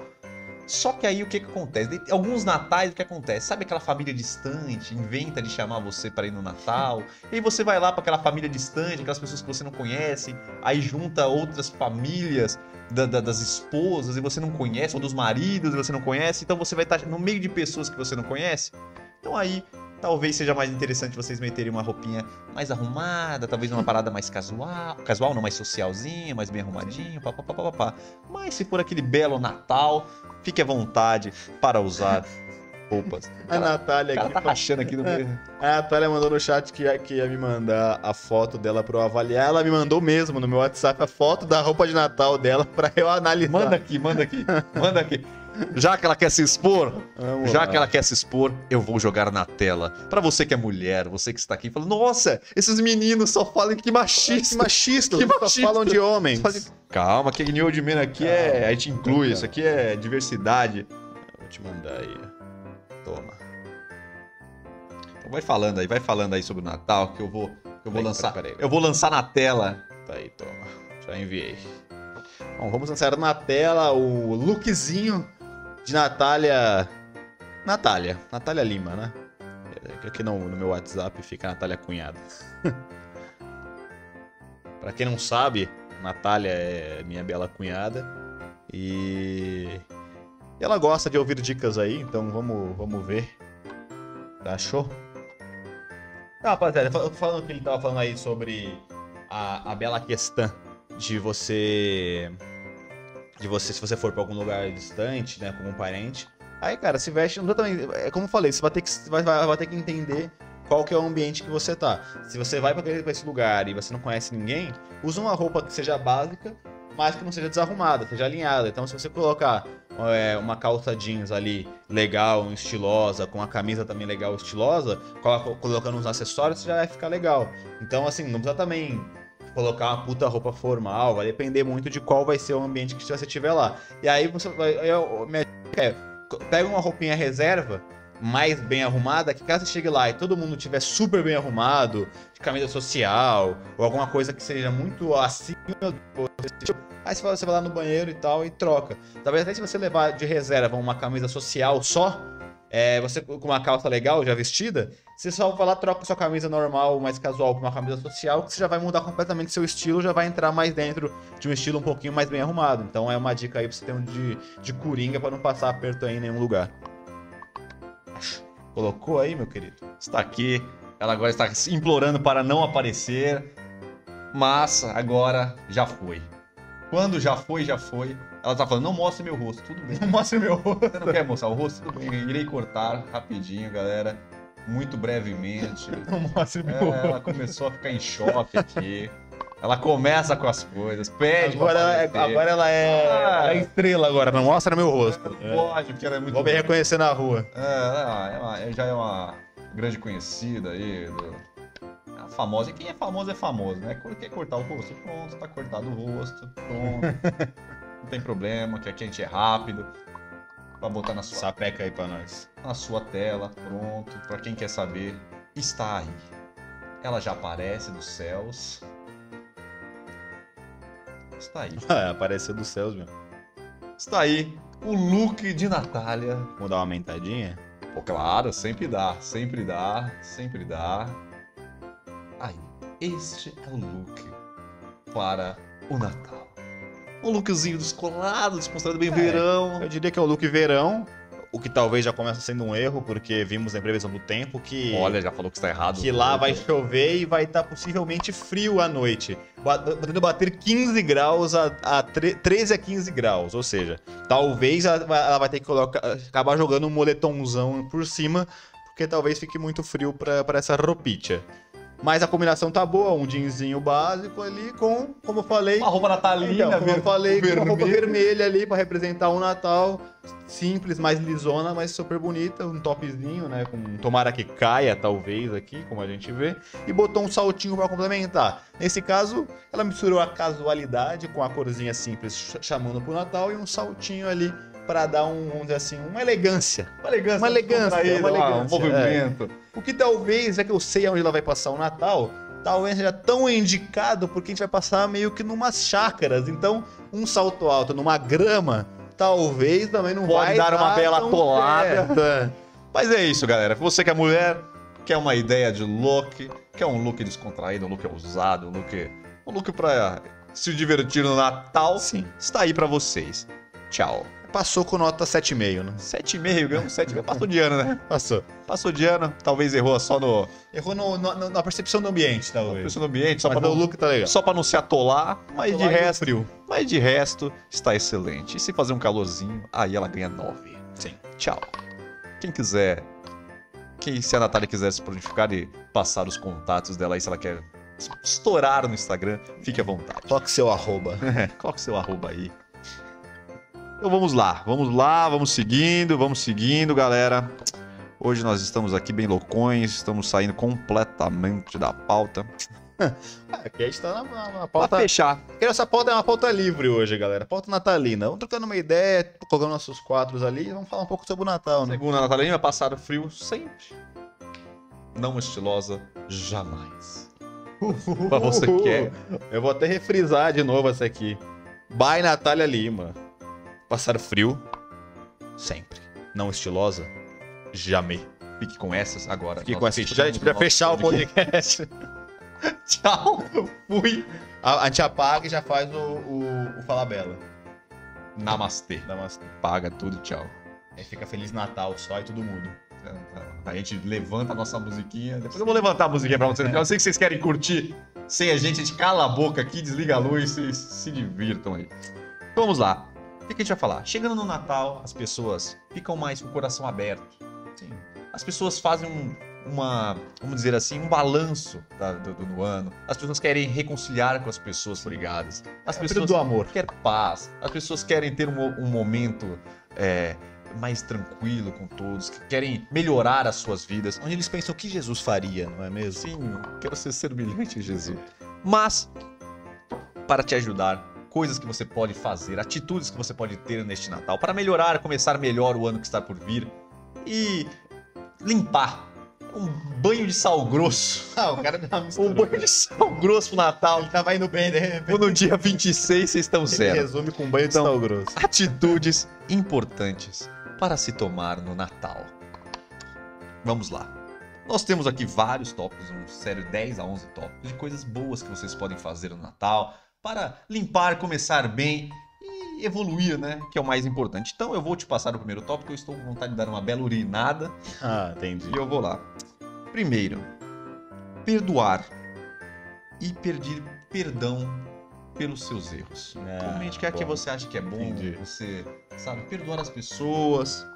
Só que aí o que, que acontece? Alguns natais o que acontece? Sabe aquela família distante, inventa de chamar você para ir no Natal, e aí você vai lá para aquela família distante, aquelas pessoas que você não conhece, aí junta outras famílias da- da- das esposas e você não conhece, ou dos maridos e você não conhece, então você vai estar no meio de pessoas que você não conhece. Então aí talvez seja mais interessante vocês meterem uma roupinha mais arrumada, talvez uma parada mais casual, casual não, mais socialzinha, mais bem arrumadinho, papapá. Mas se for aquele belo Natal, fique à vontade para usar roupas. A Natália O cara aqui. tá rachando aqui no meio. A Natália mandou no chat que ia, que ia me mandar a foto dela pra eu avaliar. Ela me mandou mesmo no meu WhatsApp a foto da roupa de Natal dela pra eu analisar. Manda aqui, manda aqui, manda aqui. Já que ela quer se expor, Vamos Já lá. que ela quer se expor, eu vou jogar na tela. Pra você que é mulher, você que está aqui falando, nossa, esses meninos só falam que Que machista. machista, Que só machista. falam de homens. Calma, que New Old Man aqui é. A gente inclui, Calma. isso aqui é diversidade. Vou te mandar aí. Toma. Então vai falando aí, vai falando aí sobre o Natal, que eu vou, eu vou Peraí, lançar. peraí, peraí. Eu vou lançar na tela. Tá aí, toma. Já enviei. Bom, vamos lançar na tela o lookzinho de Natália. Natália. Natália Lima, né? É, Aqui no, no meu WhatsApp fica Natália Cunhada. pra quem não sabe, Natália é minha bela cunhada. E. Ela gosta de ouvir dicas aí, então vamos, vamos ver. Achou? Não, rapaziada, fal- falando que ele tava falando aí sobre a, a bela questão de você. De você, se você for pra algum lugar distante, né, com um parente. Aí, cara, se veste. Exatamente, é como eu falei, você vai ter que, vai, vai, ter que entender qual que é o ambiente que você tá. Se você vai pra esse lugar e você não conhece ninguém, usa uma roupa que seja básica, mas que não seja desarrumada, seja alinhada. Então, se você colocar é, uma calça jeans ali legal, estilosa, com a camisa também legal, estilosa, colo- colocando uns acessórios, já vai ficar legal. Então, assim, não precisa também colocar uma puta roupa formal, vai depender muito de qual vai ser o ambiente que você tiver lá. E aí você vai. Eu, minha é, pega uma roupinha reserva, mais bem arrumada, que caso você chegue lá e todo mundo tiver super bem arrumado, de camisa social, ou alguma coisa que seja muito acima do Aí você vai lá no banheiro e tal e troca. Talvez até se você levar de reserva uma camisa social só, é, você com uma calça legal, já vestida, você só vai lá, troca sua camisa normal, mais casual, por uma camisa social, que você já vai mudar completamente seu estilo, já vai entrar mais dentro de um estilo um pouquinho mais bem arrumado. Então é uma dica aí pra você ter um de, de coringa pra não passar aperto aí em nenhum lugar. Colocou aí, meu querido? Está aqui. Ela agora está implorando para não aparecer. Mas agora já foi. Quando já foi, já foi. Ela tá falando, não mostre meu rosto. Tudo bem. Não mostra meu rosto. Você não quer mostrar o rosto? Tudo bem. Irei cortar rapidinho, galera. Muito brevemente. Não mostra meu É, rosto. ela começou a ficar em choque aqui. Ela começa com as coisas, pede pra Agora, ela é- agora ela é, Ah. ela é estrela agora, não mostra meu rosto. Não pode, porque ela é muito... Vou me reconhecer na rua. É, é, é uma- já é uma grande conhecida aí. Do... Uma famosa. E quem é famoso é famoso, né? Quer cortar o rosto? Pronto, tá cortado o rosto. Pronto. Não tem problema, que aqui a gente é rápido. Pra botar na sua, Sapeca aí pra nós. Na sua tela. Pronto. Pra quem quer saber, está aí. Ela já aparece dos céus. Está aí. É, apareceu dos céus, meu. Está aí o look de Natália. Vamos dar uma aumentadinha? Pô, claro, sempre dá, sempre dá, sempre dá. Aí, este é o look para o Natal. Um lookzinho descolado, desconstruído bem É, verão. Eu diria que é o look verão, o que talvez já começa sendo um erro, porque vimos na previsão do tempo que, Olha, já falou que está errado. que lá vai chover e vai estar possivelmente frio à noite. Podendo bater 15 graus a, a tre- 13 a 15 graus, ou seja, talvez ela vai- ter que colocar, acabar jogando um moletomzão por cima, porque talvez fique muito frio pra essa roupinha. Mas a combinação tá boa, um jeansinho básico ali com, como eu falei, Uma roupa natalina, então, como eu falei, com uma roupa vermelho. vermelha ali pra representar o Natal. Simples, mais lisona, mas super bonita. Um topzinho, né? Com tomara que caia, talvez, aqui, como a gente vê. E botou um saltinho pra complementar. Nesse caso, ela misturou a casualidade com a corzinha simples, ch- chamando pro Natal, e um saltinho ali pra dar um, vamos dizer assim, uma elegância. Uma elegância, Uma elegância, uma ah, elegância, Um movimento. O que talvez, já que eu sei onde ela vai passar o Natal, talvez seja tão indicado porque a gente vai passar meio que numas chácaras. Então, um salto alto numa grama, talvez também não Pode vai dar uma bela tão atolada. Mas é isso, galera. Você que é mulher, quer uma ideia de look, quer um look descontraído, um look ousado, um look, um look pra se divertir no Natal, Sim. está aí pra vocês. Tchau. Passou com nota 7,5, né? 7,5, ganhamos 7,5. Passou de ano, né? Passou. Passou de ano, talvez errou só no, Errou no- no- na percepção do ambiente, talvez. no ambiente, só Mas pra, o não, look tá legal. só pra não se atolar, mas de Atolar e resto, frio. mas de resto está excelente. E se fazer um calorzinho, aí ela ganha 9. Sim. Tchau. Quem quiser, quem se a Natália quiser se prontificar e passar os contatos dela aí, se ela quer estourar no Instagram, fique à vontade. Toque seu arroba. Coloque seu arroba aí. Então vamos lá, vamos lá, vamos seguindo, vamos seguindo, galera. Hoje nós estamos aqui bem loucões, estamos saindo completamente da pauta. Aqui a gente tá na, na- na Pra pauta. fechar, essa pauta é uma pauta livre hoje, galera. Pauta natalina. Vamos trocando uma ideia, colocando nossos quadros ali e vamos falar um pouco sobre o Natal, né? segundo a Natalina, passar frio sempre. Não estilosa, jamais. Mas você quer. Eu vou até refrisar de novo essa aqui. By Natália Lima. Passar frio, sempre. Não estilosa, jamais. Fique com essas agora. Fique com essa. fechamos Já a gente nosso fechar o podcast. Tchau, fui. A, a gente apaga e já faz o, o, o Fala Bela. Namastê. Namastê. Paga tudo, tchau. Aí fica Feliz Natal só e tudo mudo. A gente levanta a nossa musiquinha. Depois eu vou levantar a musiquinha pra vocês. Eu sei que vocês querem curtir sem a gente. A gente cala a boca aqui, desliga a luz e se divirtam aí. Vamos lá. O que a gente vai falar? Chegando no Natal, as pessoas ficam mais com o coração aberto. Sim. As pessoas fazem um, uma, vamos dizer assim, um balanço da- do, do- ano. As pessoas querem reconciliar com as pessoas brigadas. As É pessoas do amor. querem paz. As pessoas querem ter um, um momento é, mais tranquilo com todos, que querem melhorar as suas vidas. Onde eles pensam o que Jesus faria, não é mesmo? Sim, quero ser semelhante a Jesus. Mas, para te ajudar, coisas que você pode fazer, atitudes que você pode ter neste Natal, para melhorar, começar melhor o ano que está por vir e limpar. Um banho de sal grosso. Ah, o cara deu uma Um banho de sal grosso pro Natal. Ele tava indo bem, de repente. Ou no dia 26 vocês estão Ele zero. resume com banho de Então- sal grosso. Atitudes importantes para se tomar no Natal. Vamos lá. Nós temos aqui vários tópicos, um sério 10 a 11 tópicos de coisas boas que vocês podem fazer no Natal para limpar, começar bem e evoluir, né? Que é o mais importante. Então eu vou te passar o primeiro tópico, eu estou com vontade de dar uma bela urinada Ah, entendi. e eu vou lá. Primeiro, perdoar e pedir perdão pelos seus erros. Ah, Comente o que é que você acha que é bom, Entendi. você, sabe, perdoar as pessoas,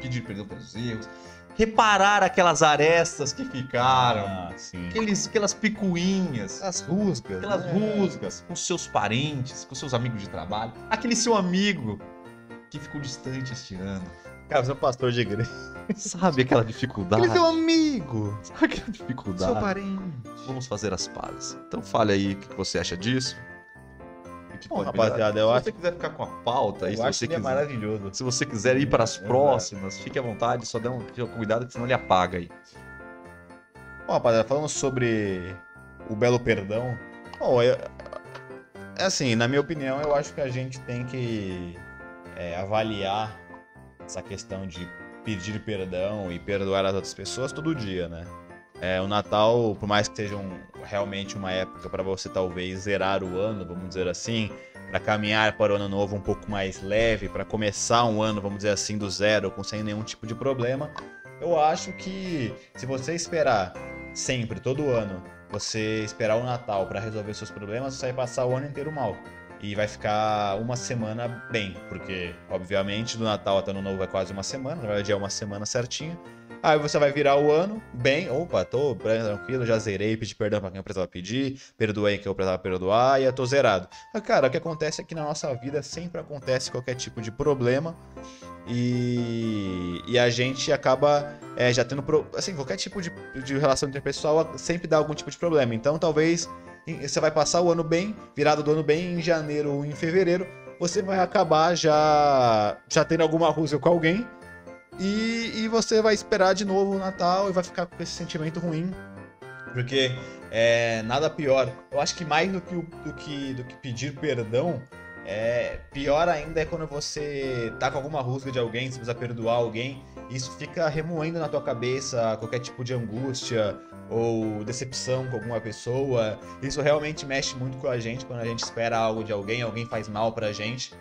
pedir perdão pelos erros, reparar aquelas arestas que ficaram, Ah, sim. aqueles, aquelas picuinhas, As rusgas. aquelas né? rusgas com seus parentes, com seus amigos de trabalho, aquele seu amigo que ficou distante este ano. Cara, você é um pastor de igreja. Sabe aquela dificuldade? Ele é seu amigo. Sabe aquela dificuldade? Seu parente. Vamos fazer as pazes. Então fale aí o que você acha disso. Que Bom, rapaziada, eu se acho- você quiser ficar com a pauta Eu se acho você que é quiser. maravilhoso. Se você quiser ir para as Exato. próximas, fique à vontade, só dê um cuidado que senão ele apaga aí. Bom, rapaziada, falando sobre o belo perdão. Bom, eu- é assim, na minha opinião, eu acho que a gente tem que é, avaliar essa questão de pedir perdão e perdoar as outras pessoas todo dia, né? É, o Natal, por mais que seja um- realmente uma época para você talvez zerar o ano, vamos dizer assim, para caminhar para o ano novo um pouco mais leve, para começar um ano, vamos dizer assim, do zero, sem nenhum tipo de problema, eu acho que se você esperar sempre, todo ano, você esperar o Natal para resolver seus problemas, você vai passar o ano inteiro mal. E vai ficar uma semana bem, porque, obviamente, do Natal até o Ano Novo é quase uma semana, na verdade é uma semana certinha. Aí você vai virar o ano bem, opa, tô tranquilo, já zerei, pedi perdão pra quem eu precisava pedir, perdoei quem eu precisava perdoar e eu tô zerado. Mas, cara, o que acontece é que na nossa vida sempre acontece qualquer tipo de problema e, e a gente acaba é, já tendo, pro- assim, qualquer tipo de, de relação interpessoal sempre dá algum tipo de problema. Então, talvez você vai passar o ano bem, virado do ano bem em janeiro ou em fevereiro, você vai acabar já já tendo alguma rusga com alguém e, e você vai esperar de novo o Natal e vai ficar com esse sentimento ruim. Porque é, nada pior. Eu acho que mais do que, do que, do que pedir perdão, é, pior ainda é quando você tá com alguma rusga de alguém, você precisa perdoar alguém, isso fica remoendo na tua cabeça qualquer tipo de angústia ou decepção com alguma pessoa. Isso realmente mexe muito com a gente quando a gente espera algo de alguém, alguém faz mal pra gente.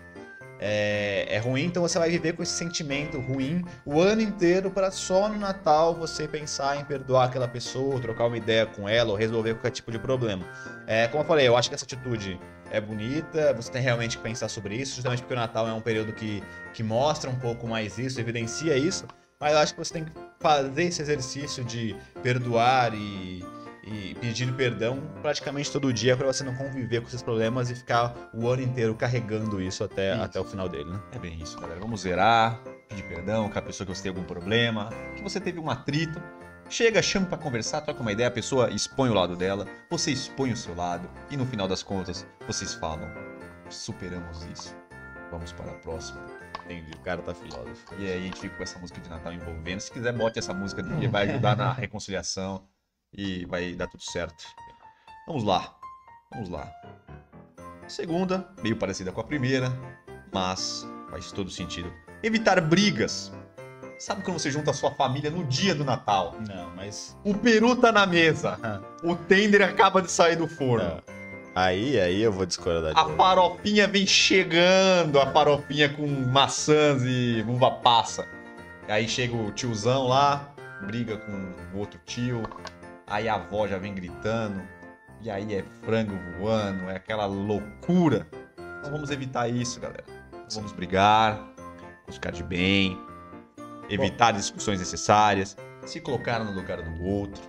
É, é ruim, então você vai viver com esse sentimento ruim o ano inteiro para só no Natal você pensar em perdoar aquela pessoa, trocar uma ideia com ela ou resolver qualquer tipo de problema. É, como eu falei, eu acho que essa atitude é bonita, você tem realmente que pensar sobre isso, justamente porque o Natal é um período que, que mostra um pouco mais isso, evidencia isso, mas eu acho que você tem que fazer esse exercício de perdoar e, e pedir perdão praticamente todo dia para você não conviver com esses problemas e ficar o ano inteiro carregando isso até, Isso. até o final dele, né? É bem isso, galera. Vamos zerar, pedir perdão com a pessoa que você tem algum problema, que você teve um atrito. Chega, chama pra conversar, troca uma ideia, a pessoa expõe o lado dela, você expõe o seu lado e no final das contas vocês falam: superamos isso, vamos para a próxima. Entendi, o cara tá filósofo. E aí a gente fica com essa música de Natal envolvendo. Se quiser, bote essa música que vai ajudar na reconciliação e vai dar tudo certo. Vamos lá, vamos lá. Segunda, meio parecida com a primeira, mas faz todo sentido. Evitar brigas. Sabe quando você junta a sua família no dia do Natal? Não, mas. O peru tá na mesa, o tender acaba de sair do forno. Aí, aí eu vou discordar A farofinha vem chegando, a farofinha com maçãs e uva passa. Aí chega o tiozão lá, briga com o outro tio, aí a avó já vem gritando, e aí é frango voando, é aquela loucura. Então vamos evitar isso, galera. Vamos brigar, vamos ficar de bem, evitar discussões necessárias. se colocar no lugar do outro.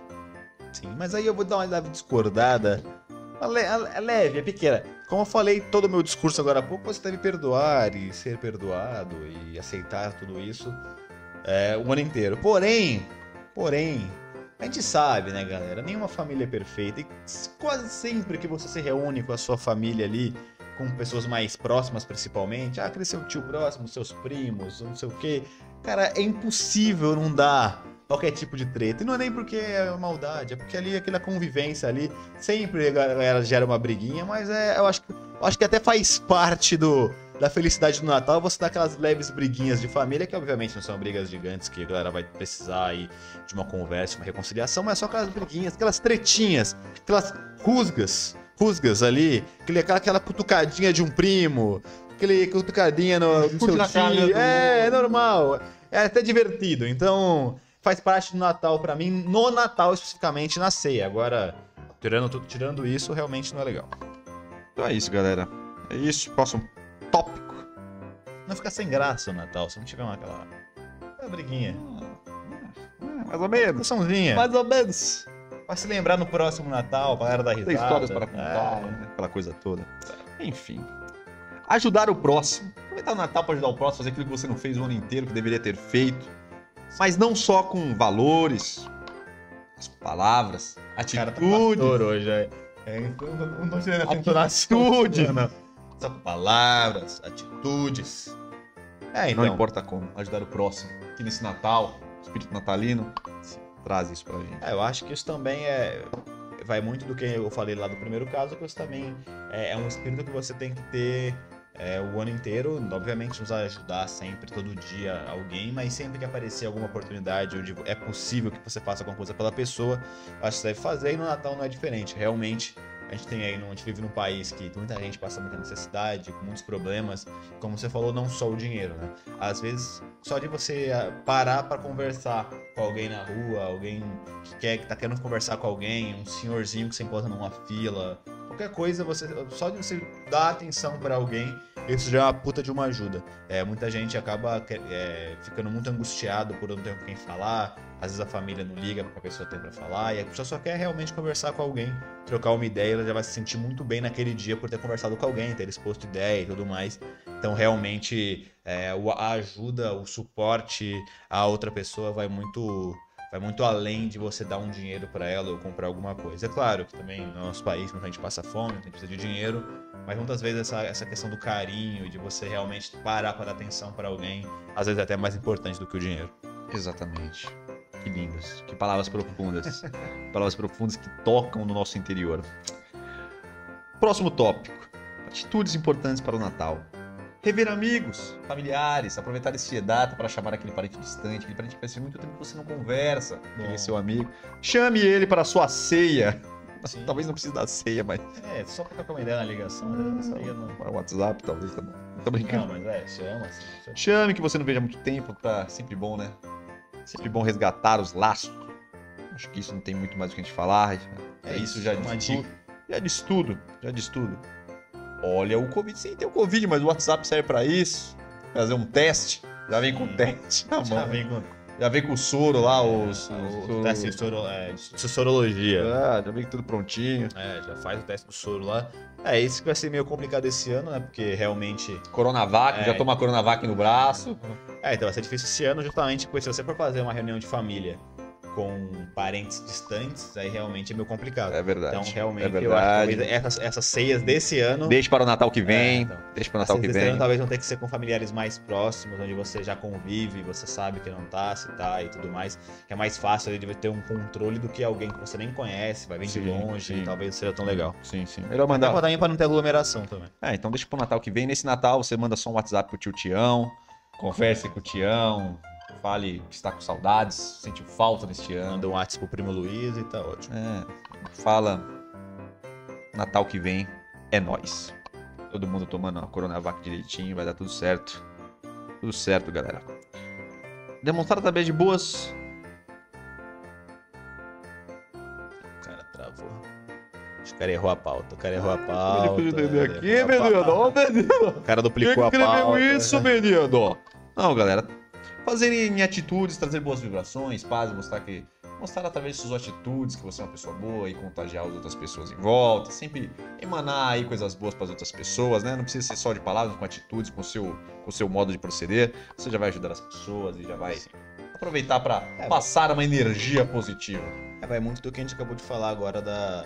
Sim, mas aí eu vou dar uma leve discordada. A le- a- a leve, é pequena. Como eu falei todo o meu discurso agora há pouco, você deve perdoar e ser perdoado e aceitar tudo isso é, o ano inteiro. Porém, porém, a gente sabe, né, galera? Nenhuma família é perfeita. E quase sempre que você se reúne com a sua família ali, com pessoas mais próximas principalmente, ah, aquele seu tio próximo, seus primos, não sei o quê. Cara, é impossível não dar qualquer tipo de treta. E não é nem porque é maldade, é porque ali aquela convivência ali, sempre a gera uma briguinha, mas é, eu acho que, eu acho que até faz parte do, da felicidade do Natal você dar aquelas leves briguinhas de família, que obviamente não são brigas gigantes que a galera vai precisar aí de uma conversa, uma reconciliação, mas só aquelas briguinhas, aquelas tretinhas, aquelas rusgas, rusgas ali, aquele, aquela, aquela cutucadinha de um primo, aquele cutucadinha no, no seu tio. do- É, é normal. É até divertido. Então, faz parte do Natal pra mim, no Natal especificamente, na ceia. Agora, tirando, tudo- tirando isso, realmente não é legal. Então é isso, galera. É isso. Próximo tópico. Não fica sem graça o Natal, se não tiver uma aquela, aquela briguinha. É, mais ou menos. Discussãozinha. Mais ou menos. Vai se lembrar no próximo Natal, pra galera dar risada. Tem histórias para contar, É. né? aquela coisa toda. Enfim. Ajudar o próximo. Aproveitar o Natal para ajudar o próximo, fazer aquilo que você não fez o ano inteiro, que deveria ter feito. Mas não só com valores, com palavras, Cara, tá atitudes. pastor hoje, é. É, então, não tô entonação. Não. Com palavras, atitudes. É, então. Não importa como, ajudar o próximo. Que nesse Natal, espírito natalino, traz isso pra gente. É, eu acho que isso também é. Vai muito do que eu falei lá do primeiro caso, que isso também é, é um espírito que você tem que ter é, o ano inteiro. Obviamente, nos ajudar sempre, todo dia, alguém, mas sempre que aparecer alguma oportunidade onde é possível que você faça alguma coisa pela pessoa, acho que você deve fazer. E no Natal não é diferente. Realmente, a gente tem aí, a gente vive num país que muita gente passa muita necessidade, com muitos problemas. Como você falou, não só o dinheiro, né? Às vezes, só de você ah, parar para conversar com alguém na rua, alguém que quer que tá querendo conversar com alguém, um senhorzinho que você encontra numa fila, qualquer coisa, você só de você dar atenção para alguém, isso já é uma puta de uma ajuda. É, muita gente acaba é, ficando muito angustiado por não ter com quem falar. Às vezes a família não liga pra pessoa ter pra falar e a pessoa só quer realmente conversar com alguém, trocar uma ideia, ela já vai se sentir muito bem naquele dia por ter conversado com alguém, ter exposto ideia e tudo mais. Então realmente é, a ajuda, o suporte a outra pessoa vai muito vai muito além de você dar um dinheiro pra ela ou comprar alguma coisa. É claro que também no nosso país muita gente passa fome, muita gente precisa de dinheiro, mas muitas vezes essa, essa questão do carinho, de você realmente parar para dar atenção pra alguém, às vezes é até mais importante do que o dinheiro. Exatamente. Que lindas. Que palavras profundas. palavras profundas que tocam no nosso interior. Próximo tópico. Atitudes importantes para o Natal. Rever amigos, familiares, aproveitar esse data para chamar aquele parente distante, aquele parente que faz muito tempo que você não conversa, aquele Bom. seu amigo. Chame ele para a sua ceia. Sim. Talvez não precise da ceia, mas É, só pra trocar uma ideia na ligação, né? Não... para o WhatsApp talvez tá bom. Tô Não, brincando. mas é, chama assim. Chame que você não veja há muito tempo, tá sempre bom, né? Sempre bom resgatar os laços. Acho que isso não tem muito mais o que a gente falar. É isso, já uma diz dica. tudo. Já diz tudo, já diz tudo. Olha, o Covid, sim, tem o Covid, mas o WhatsApp serve pra isso. Fazer um teste, já vem com Sim. teste na Já mão. vem com Já vem com o soro lá, os, o, os- o teste de, soro, é, de sorologia. Ah, já vem com tudo prontinho. É, já faz o teste do soro lá. É, isso que vai ser meio complicado esse ano, né? Porque realmente. Coronavac, É. já toma Coronavac no braço. É, então vai ser difícil esse ano, justamente porque se você for fazer uma reunião de família com parentes distantes, aí realmente é meio complicado. É verdade. Então, realmente, é eu acho que verdade. essas, essas ceias desse ano. Deixe para o Natal que vem. É, então. Deixe para o Natal que vem. ano talvez vão ter que ser com familiares mais próximos, onde você já convive, você sabe que não tá, se tá e tudo mais. Que é mais fácil de ter um controle do que alguém que você nem conhece, vai vir de longe, sim. e talvez não seja tão legal. Sim, sim. Melhor mandar. pra também pra não ter aglomeração também. É, então deixa pro Natal que vem. Nesse Natal você manda só um WhatsApp pro tio Tião, converse com o Tião, fale que está com saudades, sentiu falta desse Tião. Manda um WhatsApp pro primo Luiz e tá ótimo. É, fala Natal que vem é nós. Todo mundo tomando a Coronavac direitinho, vai dar tudo certo. Tudo certo, galera. Demonstrar através de boas. O cara travou. Acho que o cara errou a pauta. O cara errou a Como pauta. ele entender aqui, menino? Ô, menino! O cara Quem duplicou a escreveu pauta. isso, menino? Não, galera. Fazerem atitudes, trazer boas vibrações, paz, mostrar que mostrar através de suas atitudes que você é uma pessoa boa e contagiar as outras pessoas em volta, sempre emanar aí coisas boas para as outras pessoas, né? Não precisa ser só de palavras, com atitudes, com o seu, com seu modo de proceder. Você já vai ajudar as pessoas e já vai aproveitar para é, passar uma energia positiva. É, vai muito do que a gente acabou de falar agora da,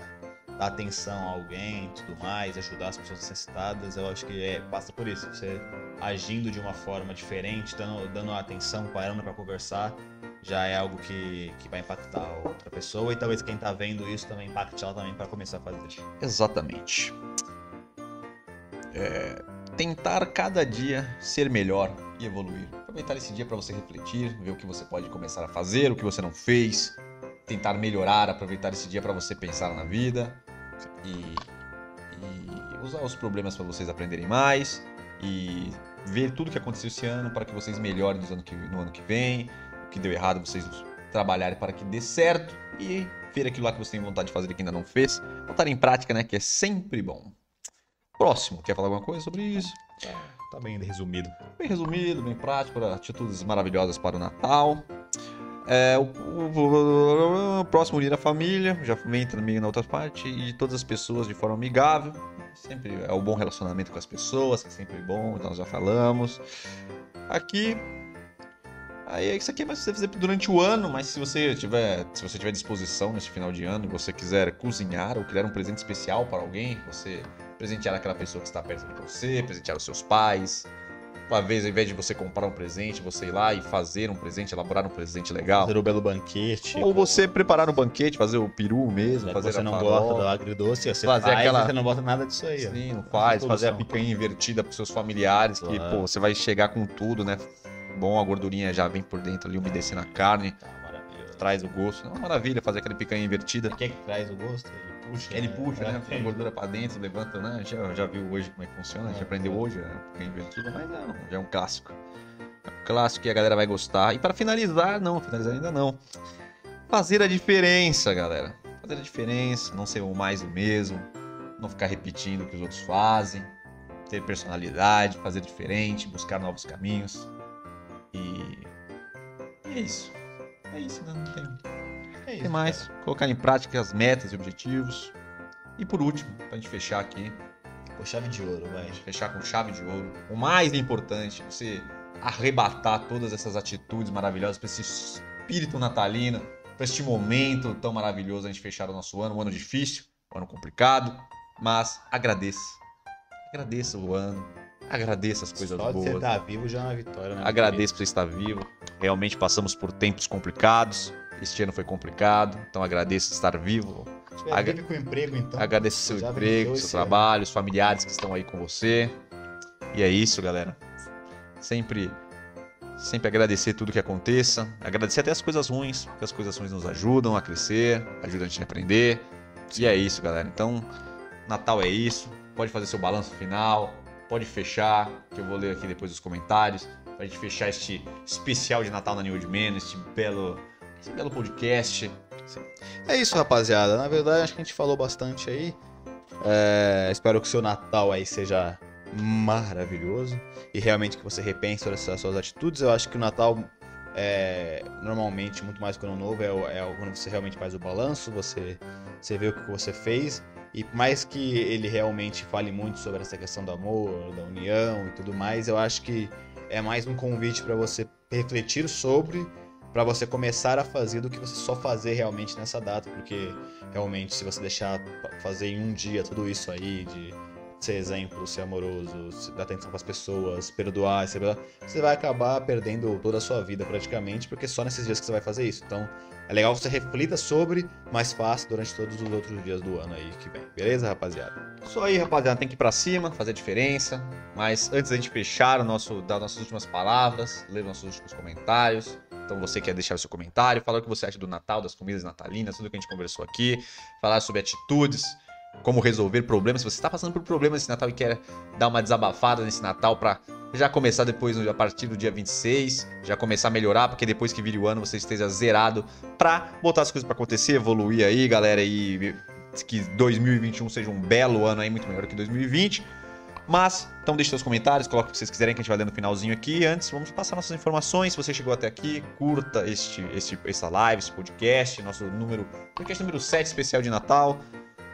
dar atenção a alguém e tudo mais, ajudar as pessoas necessitadas, eu acho que é, passa por isso. Você agindo de uma forma diferente, dando, dando atenção, parando para conversar, já é algo que, que vai impactar outra pessoa e talvez quem tá vendo isso também impacte ela também para começar a fazer. Exatamente. É, tentar cada dia ser melhor e evoluir. Aproveitar esse dia para você refletir, ver o que você pode começar a fazer, o que você não fez, tentar melhorar, aproveitar esse dia para você pensar na vida e, e usar os problemas para vocês aprenderem mais e ver tudo que aconteceu esse ano para que vocês melhorem no ano que, no ano que vem, o que deu errado vocês trabalharem para que dê certo e ver aquilo lá que você tem vontade de fazer e que ainda não fez, botar em prática, né, que é sempre bom. Próximo, quer falar alguma coisa sobre isso? Tá bem resumido. Bem resumido, bem prático, atitudes maravilhosas para o Natal. É, o, o, o, próximo dia da família, já vem também na outra parte, e todas as pessoas de forma amigável. Sempre é o bom relacionamento com as pessoas, que é sempre bom, então nós já falamos. Aqui. Aí isso aqui é mais você fazer durante o ano, mas se você tiver, se você tiver disposição nesse final de ano e você quiser cozinhar ou criar um presente especial para alguém, você presentear aquela pessoa que está perto de você, presentear os seus pais, uma vez, ao invés de você comprar um presente, você ir lá e fazer um presente, elaborar um presente legal. Fazer o um belo banquete. Ou você preparar um banquete, fazer o peru mesmo, fazer você não gosta do agridoce, você fazer faz, aquela... você não bota nada disso aí. Sim, não faz. Fazer a picanha invertida para seus familiares, claro. que, pô, você vai chegar com tudo, né? Bom, a gordurinha já vem por dentro ali, umedecendo a carne. Traz o gosto. É uma maravilha fazer aquela picanha invertida. O que é que traz o gosto? puxa. Ele puxa, né? Põe a gordura pra dentro, levanta, né? Já, já viu hoje como é que funciona, a gente aprendeu hoje, né? Porque é invertido, mas não, já é um clássico. É um clássico que a galera vai gostar. E para finalizar, não, finalizar ainda não. Fazer a diferença, galera. Fazer a diferença, não ser o mais do mesmo, não ficar repetindo o que os outros fazem, ter personalidade, fazer diferente, buscar novos caminhos. E é isso. É isso, né? Não tem é isso, mais? Cara. Colocar em prática as metas e objetivos. E por último, pra gente fechar aqui. Com chave de ouro, vai. Fechar com chave de ouro. O mais importante, você arrebatar todas essas atitudes maravilhosas para esse espírito natalino, para este momento tão maravilhoso a gente fechar o nosso ano, um ano difícil, um ano complicado, mas agradeça. Agradeça o ano, agradeça as coisas Só boas. Só você estar vivo já é uma vitória, né? Agradeça por você estar vivo. Realmente passamos por tempos complicados, este ano foi complicado, então agradeço estar vivo. Ag com emprego, então. Agradeço seu emprego, seu trabalho, os familiares que estão aí com você. E é isso, galera. Sempre sempre agradecer tudo que aconteça, agradecer até as coisas ruins, porque as coisas ruins nos ajudam a crescer, ajudam a gente a aprender. E é isso, galera. Então, Natal é isso. Pode fazer seu balanço final, pode fechar, que eu vou ler aqui depois os comentários, pra gente fechar este especial de Natal na New Old Man, este belo esse belo podcast. Sim. É isso, rapaziada. Na verdade, acho que a gente falou bastante aí. É, espero que o seu Natal aí seja maravilhoso e realmente que você repense todas essas suas atitudes. Eu acho que o Natal é, normalmente, muito mais que o Ano Novo, é, é quando você realmente faz o balanço, você, você vê o que você fez. E por mais que ele realmente fale muito sobre essa questão do amor, da união e tudo mais, eu acho que é mais um convite para você refletir sobre para você começar a fazer do que você só fazer realmente nessa data, porque realmente se você deixar fazer em um dia tudo isso aí de ser exemplo, ser amoroso, dar atenção para as pessoas, perdoar, você vai acabar perdendo toda a sua vida praticamente, porque só nesses dias que você vai fazer isso. Então, é legal que você reflita sobre, mas faça durante todos os outros dias do ano aí que vem. Beleza, rapaziada? Isso aí, rapaziada, tem que ir para cima, fazer diferença. Mas antes da gente fechar o nosso, dar nossas últimas palavras, ler nossos últimos comentários, então você quer deixar o seu comentário, falar o que você acha do Natal, das comidas natalinas, tudo que a gente conversou aqui, falar sobre atitudes, como resolver problemas. Se você está passando por problemas esse Natal e quer dar uma desabafada nesse Natal para já começar depois, a partir do dia 26, já começar a melhorar, porque depois que vire o ano você esteja zerado para botar as coisas para acontecer, evoluir aí, galera, e que 2021 seja um belo ano aí, muito melhor que 2020. Mas, então deixe seus comentários, coloque o que vocês quiserem que a gente vai ler no finalzinho aqui. Antes, vamos passar nossas informações. Se você chegou até aqui, curta este, este, essa live, esse podcast, nosso número, podcast número 7 especial de Natal.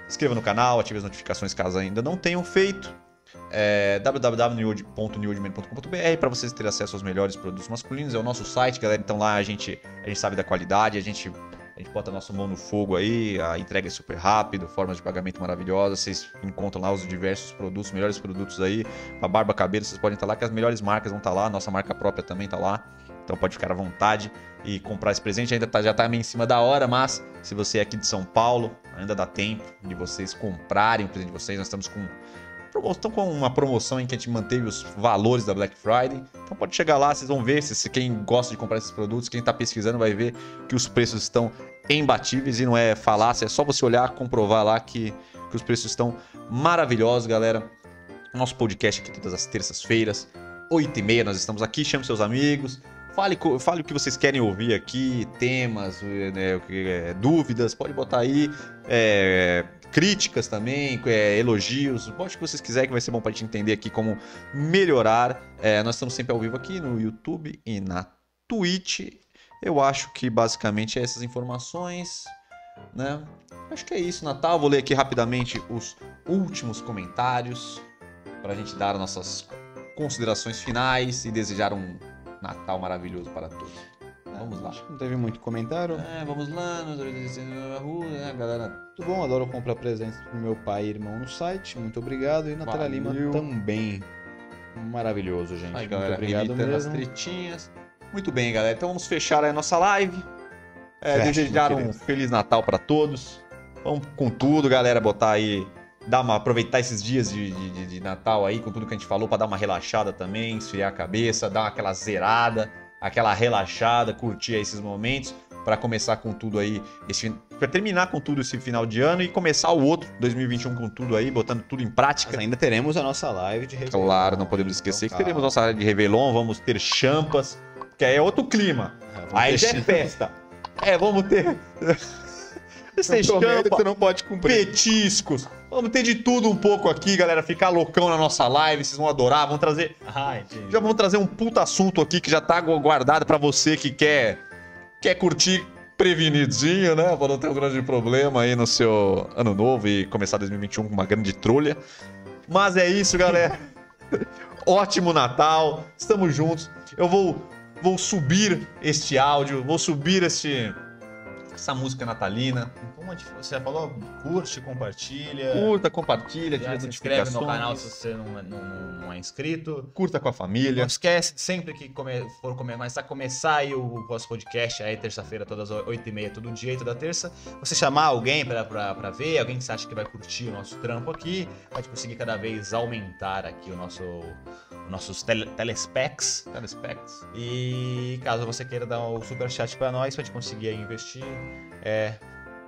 Inscreva no canal, ative as notificações caso ainda não tenham feito. É, www.newordman.com.br para vocês terem acesso aos melhores produtos masculinos. É o nosso site, galera. Então lá a gente, a gente sabe da qualidade, a gente a gente bota nosso mão no fogo aí, a entrega é super rápido, formas de pagamento maravilhosas. Vocês encontram lá os diversos produtos, melhores produtos aí. A barba, cabelo, vocês podem estar lá, que as melhores marcas vão estar lá. Nossa marca própria também está lá. Então pode ficar à vontade e comprar esse presente. Ainda tá, já está meio em cima da hora, mas se você é aqui de São Paulo, ainda dá tempo de vocês comprarem o presente de vocês. Nós estamos com estão com uma promoção em que a gente manteve os valores da Black Friday. Então pode chegar lá, vocês vão ver se quem gosta de comprar esses produtos, quem está pesquisando vai ver que os preços estão imbatíveis e não é falácia, é só você olhar, comprovar lá que, que os preços estão maravilhosos, galera. Nosso podcast aqui todas as terças-feiras, 8h30, nós estamos aqui, chame seus amigos, Fale, fale o que vocês querem ouvir aqui, temas, né, é, dúvidas, pode botar aí. É, críticas também, é, elogios, bote o que vocês quiserem que vai ser bom para a gente entender aqui como melhorar. É, nós estamos sempre ao vivo aqui no YouTube e na Twitch. Eu acho que basicamente é essas informações, né? Acho que é isso, Natal. Vou ler aqui rapidamente os últimos comentários para a gente dar nossas considerações finais e desejar um Natal maravilhoso para todos. Vamos lá. Não teve muito comentário. É, vamos lá, nós na rua, né, galera? Tudo bom, adoro comprar presentes pro meu pai e irmão no site. Muito obrigado. E Natália Lima também. Maravilhoso, gente. Aí, galera, muito obrigado mesmo. As tretinhas. Muito bem, galera. Então vamos fechar a nossa live. É, desejar um Feliz Natal para todos. Vamos com tudo, galera. Botar aí dar uma, aproveitar esses dias de, de, de, Natal aí, com tudo que a gente falou, para dar uma relaxada também, esfriar a cabeça, dar aquela zerada aquela relaxada, curtir esses momentos para começar com tudo aí, para terminar com tudo esse final de ano e começar o outro 2021 com tudo aí, botando tudo em prática. Mas ainda teremos a nossa live de Réveillon. Claro, não podemos esquecer então, que teremos nossa live de Réveillon, vamos ter champas, que aí é outro clima. É, aí já é festa. É, vamos ter Você champa, que você não pode cumprir. Petiscos. Vamos ter de tudo um pouco aqui, galera. Ficar loucão na nossa live, vocês vão adorar. Vamos trazer. Ah, já vamos trazer um puta assunto aqui que já tá guardado para você que quer, quer curtir prevenidinho, né? Pra não ter um grande problema aí no seu ano novo e começar 2021 com uma grande trolha. Mas é isso, galera. Ótimo Natal. Estamos juntos. Eu vou, vou subir este áudio, vou subir este essa música natalina. Você falou, curte, compartilha. Curta, compartilha, já se inscreve no canal se você não, é, não, não, é inscrito. Curta com a família. Não esquece, sempre que come, for começar, começar aí o nosso podcast aí, terça-feira, todas as 8h30, todo dia e toda terça, você chamar alguém pra, pra, pra ver, alguém que você acha que vai curtir o nosso trampo aqui, pode conseguir cada vez aumentar aqui o nosso nossos tele, telespecs. telespecs. E caso você queira dar um super chat para nós, pra gente conseguir investir, é,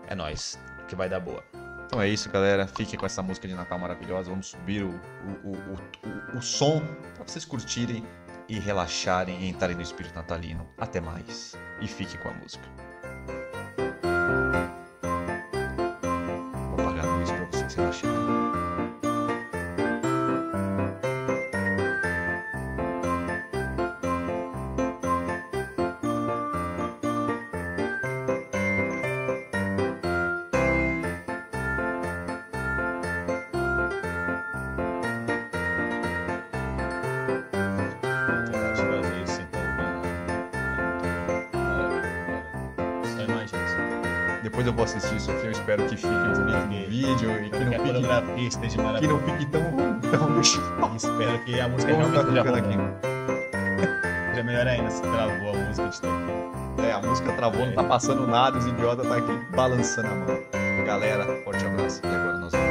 é nós, que vai dar boa. Então é isso, galera. Fiquem com essa música de Natal maravilhosa. Vamos subir o, o, o, o, som para vocês curtirem e relaxarem e entrarem no espírito natalino. Até mais. E fiquem com a música. Depois eu vou assistir isso aqui, eu espero que fique bonito no vídeo e que não, fique, esteja que não fique tão ruim. Tão... espero que a música Vamos realmente esteja aqui. Já melhor ainda se travou a música de aqui. É, a música travou, não tá passando nada, os idiotas tá aqui balançando a mão. Galera, forte abraço e agora nós vamos.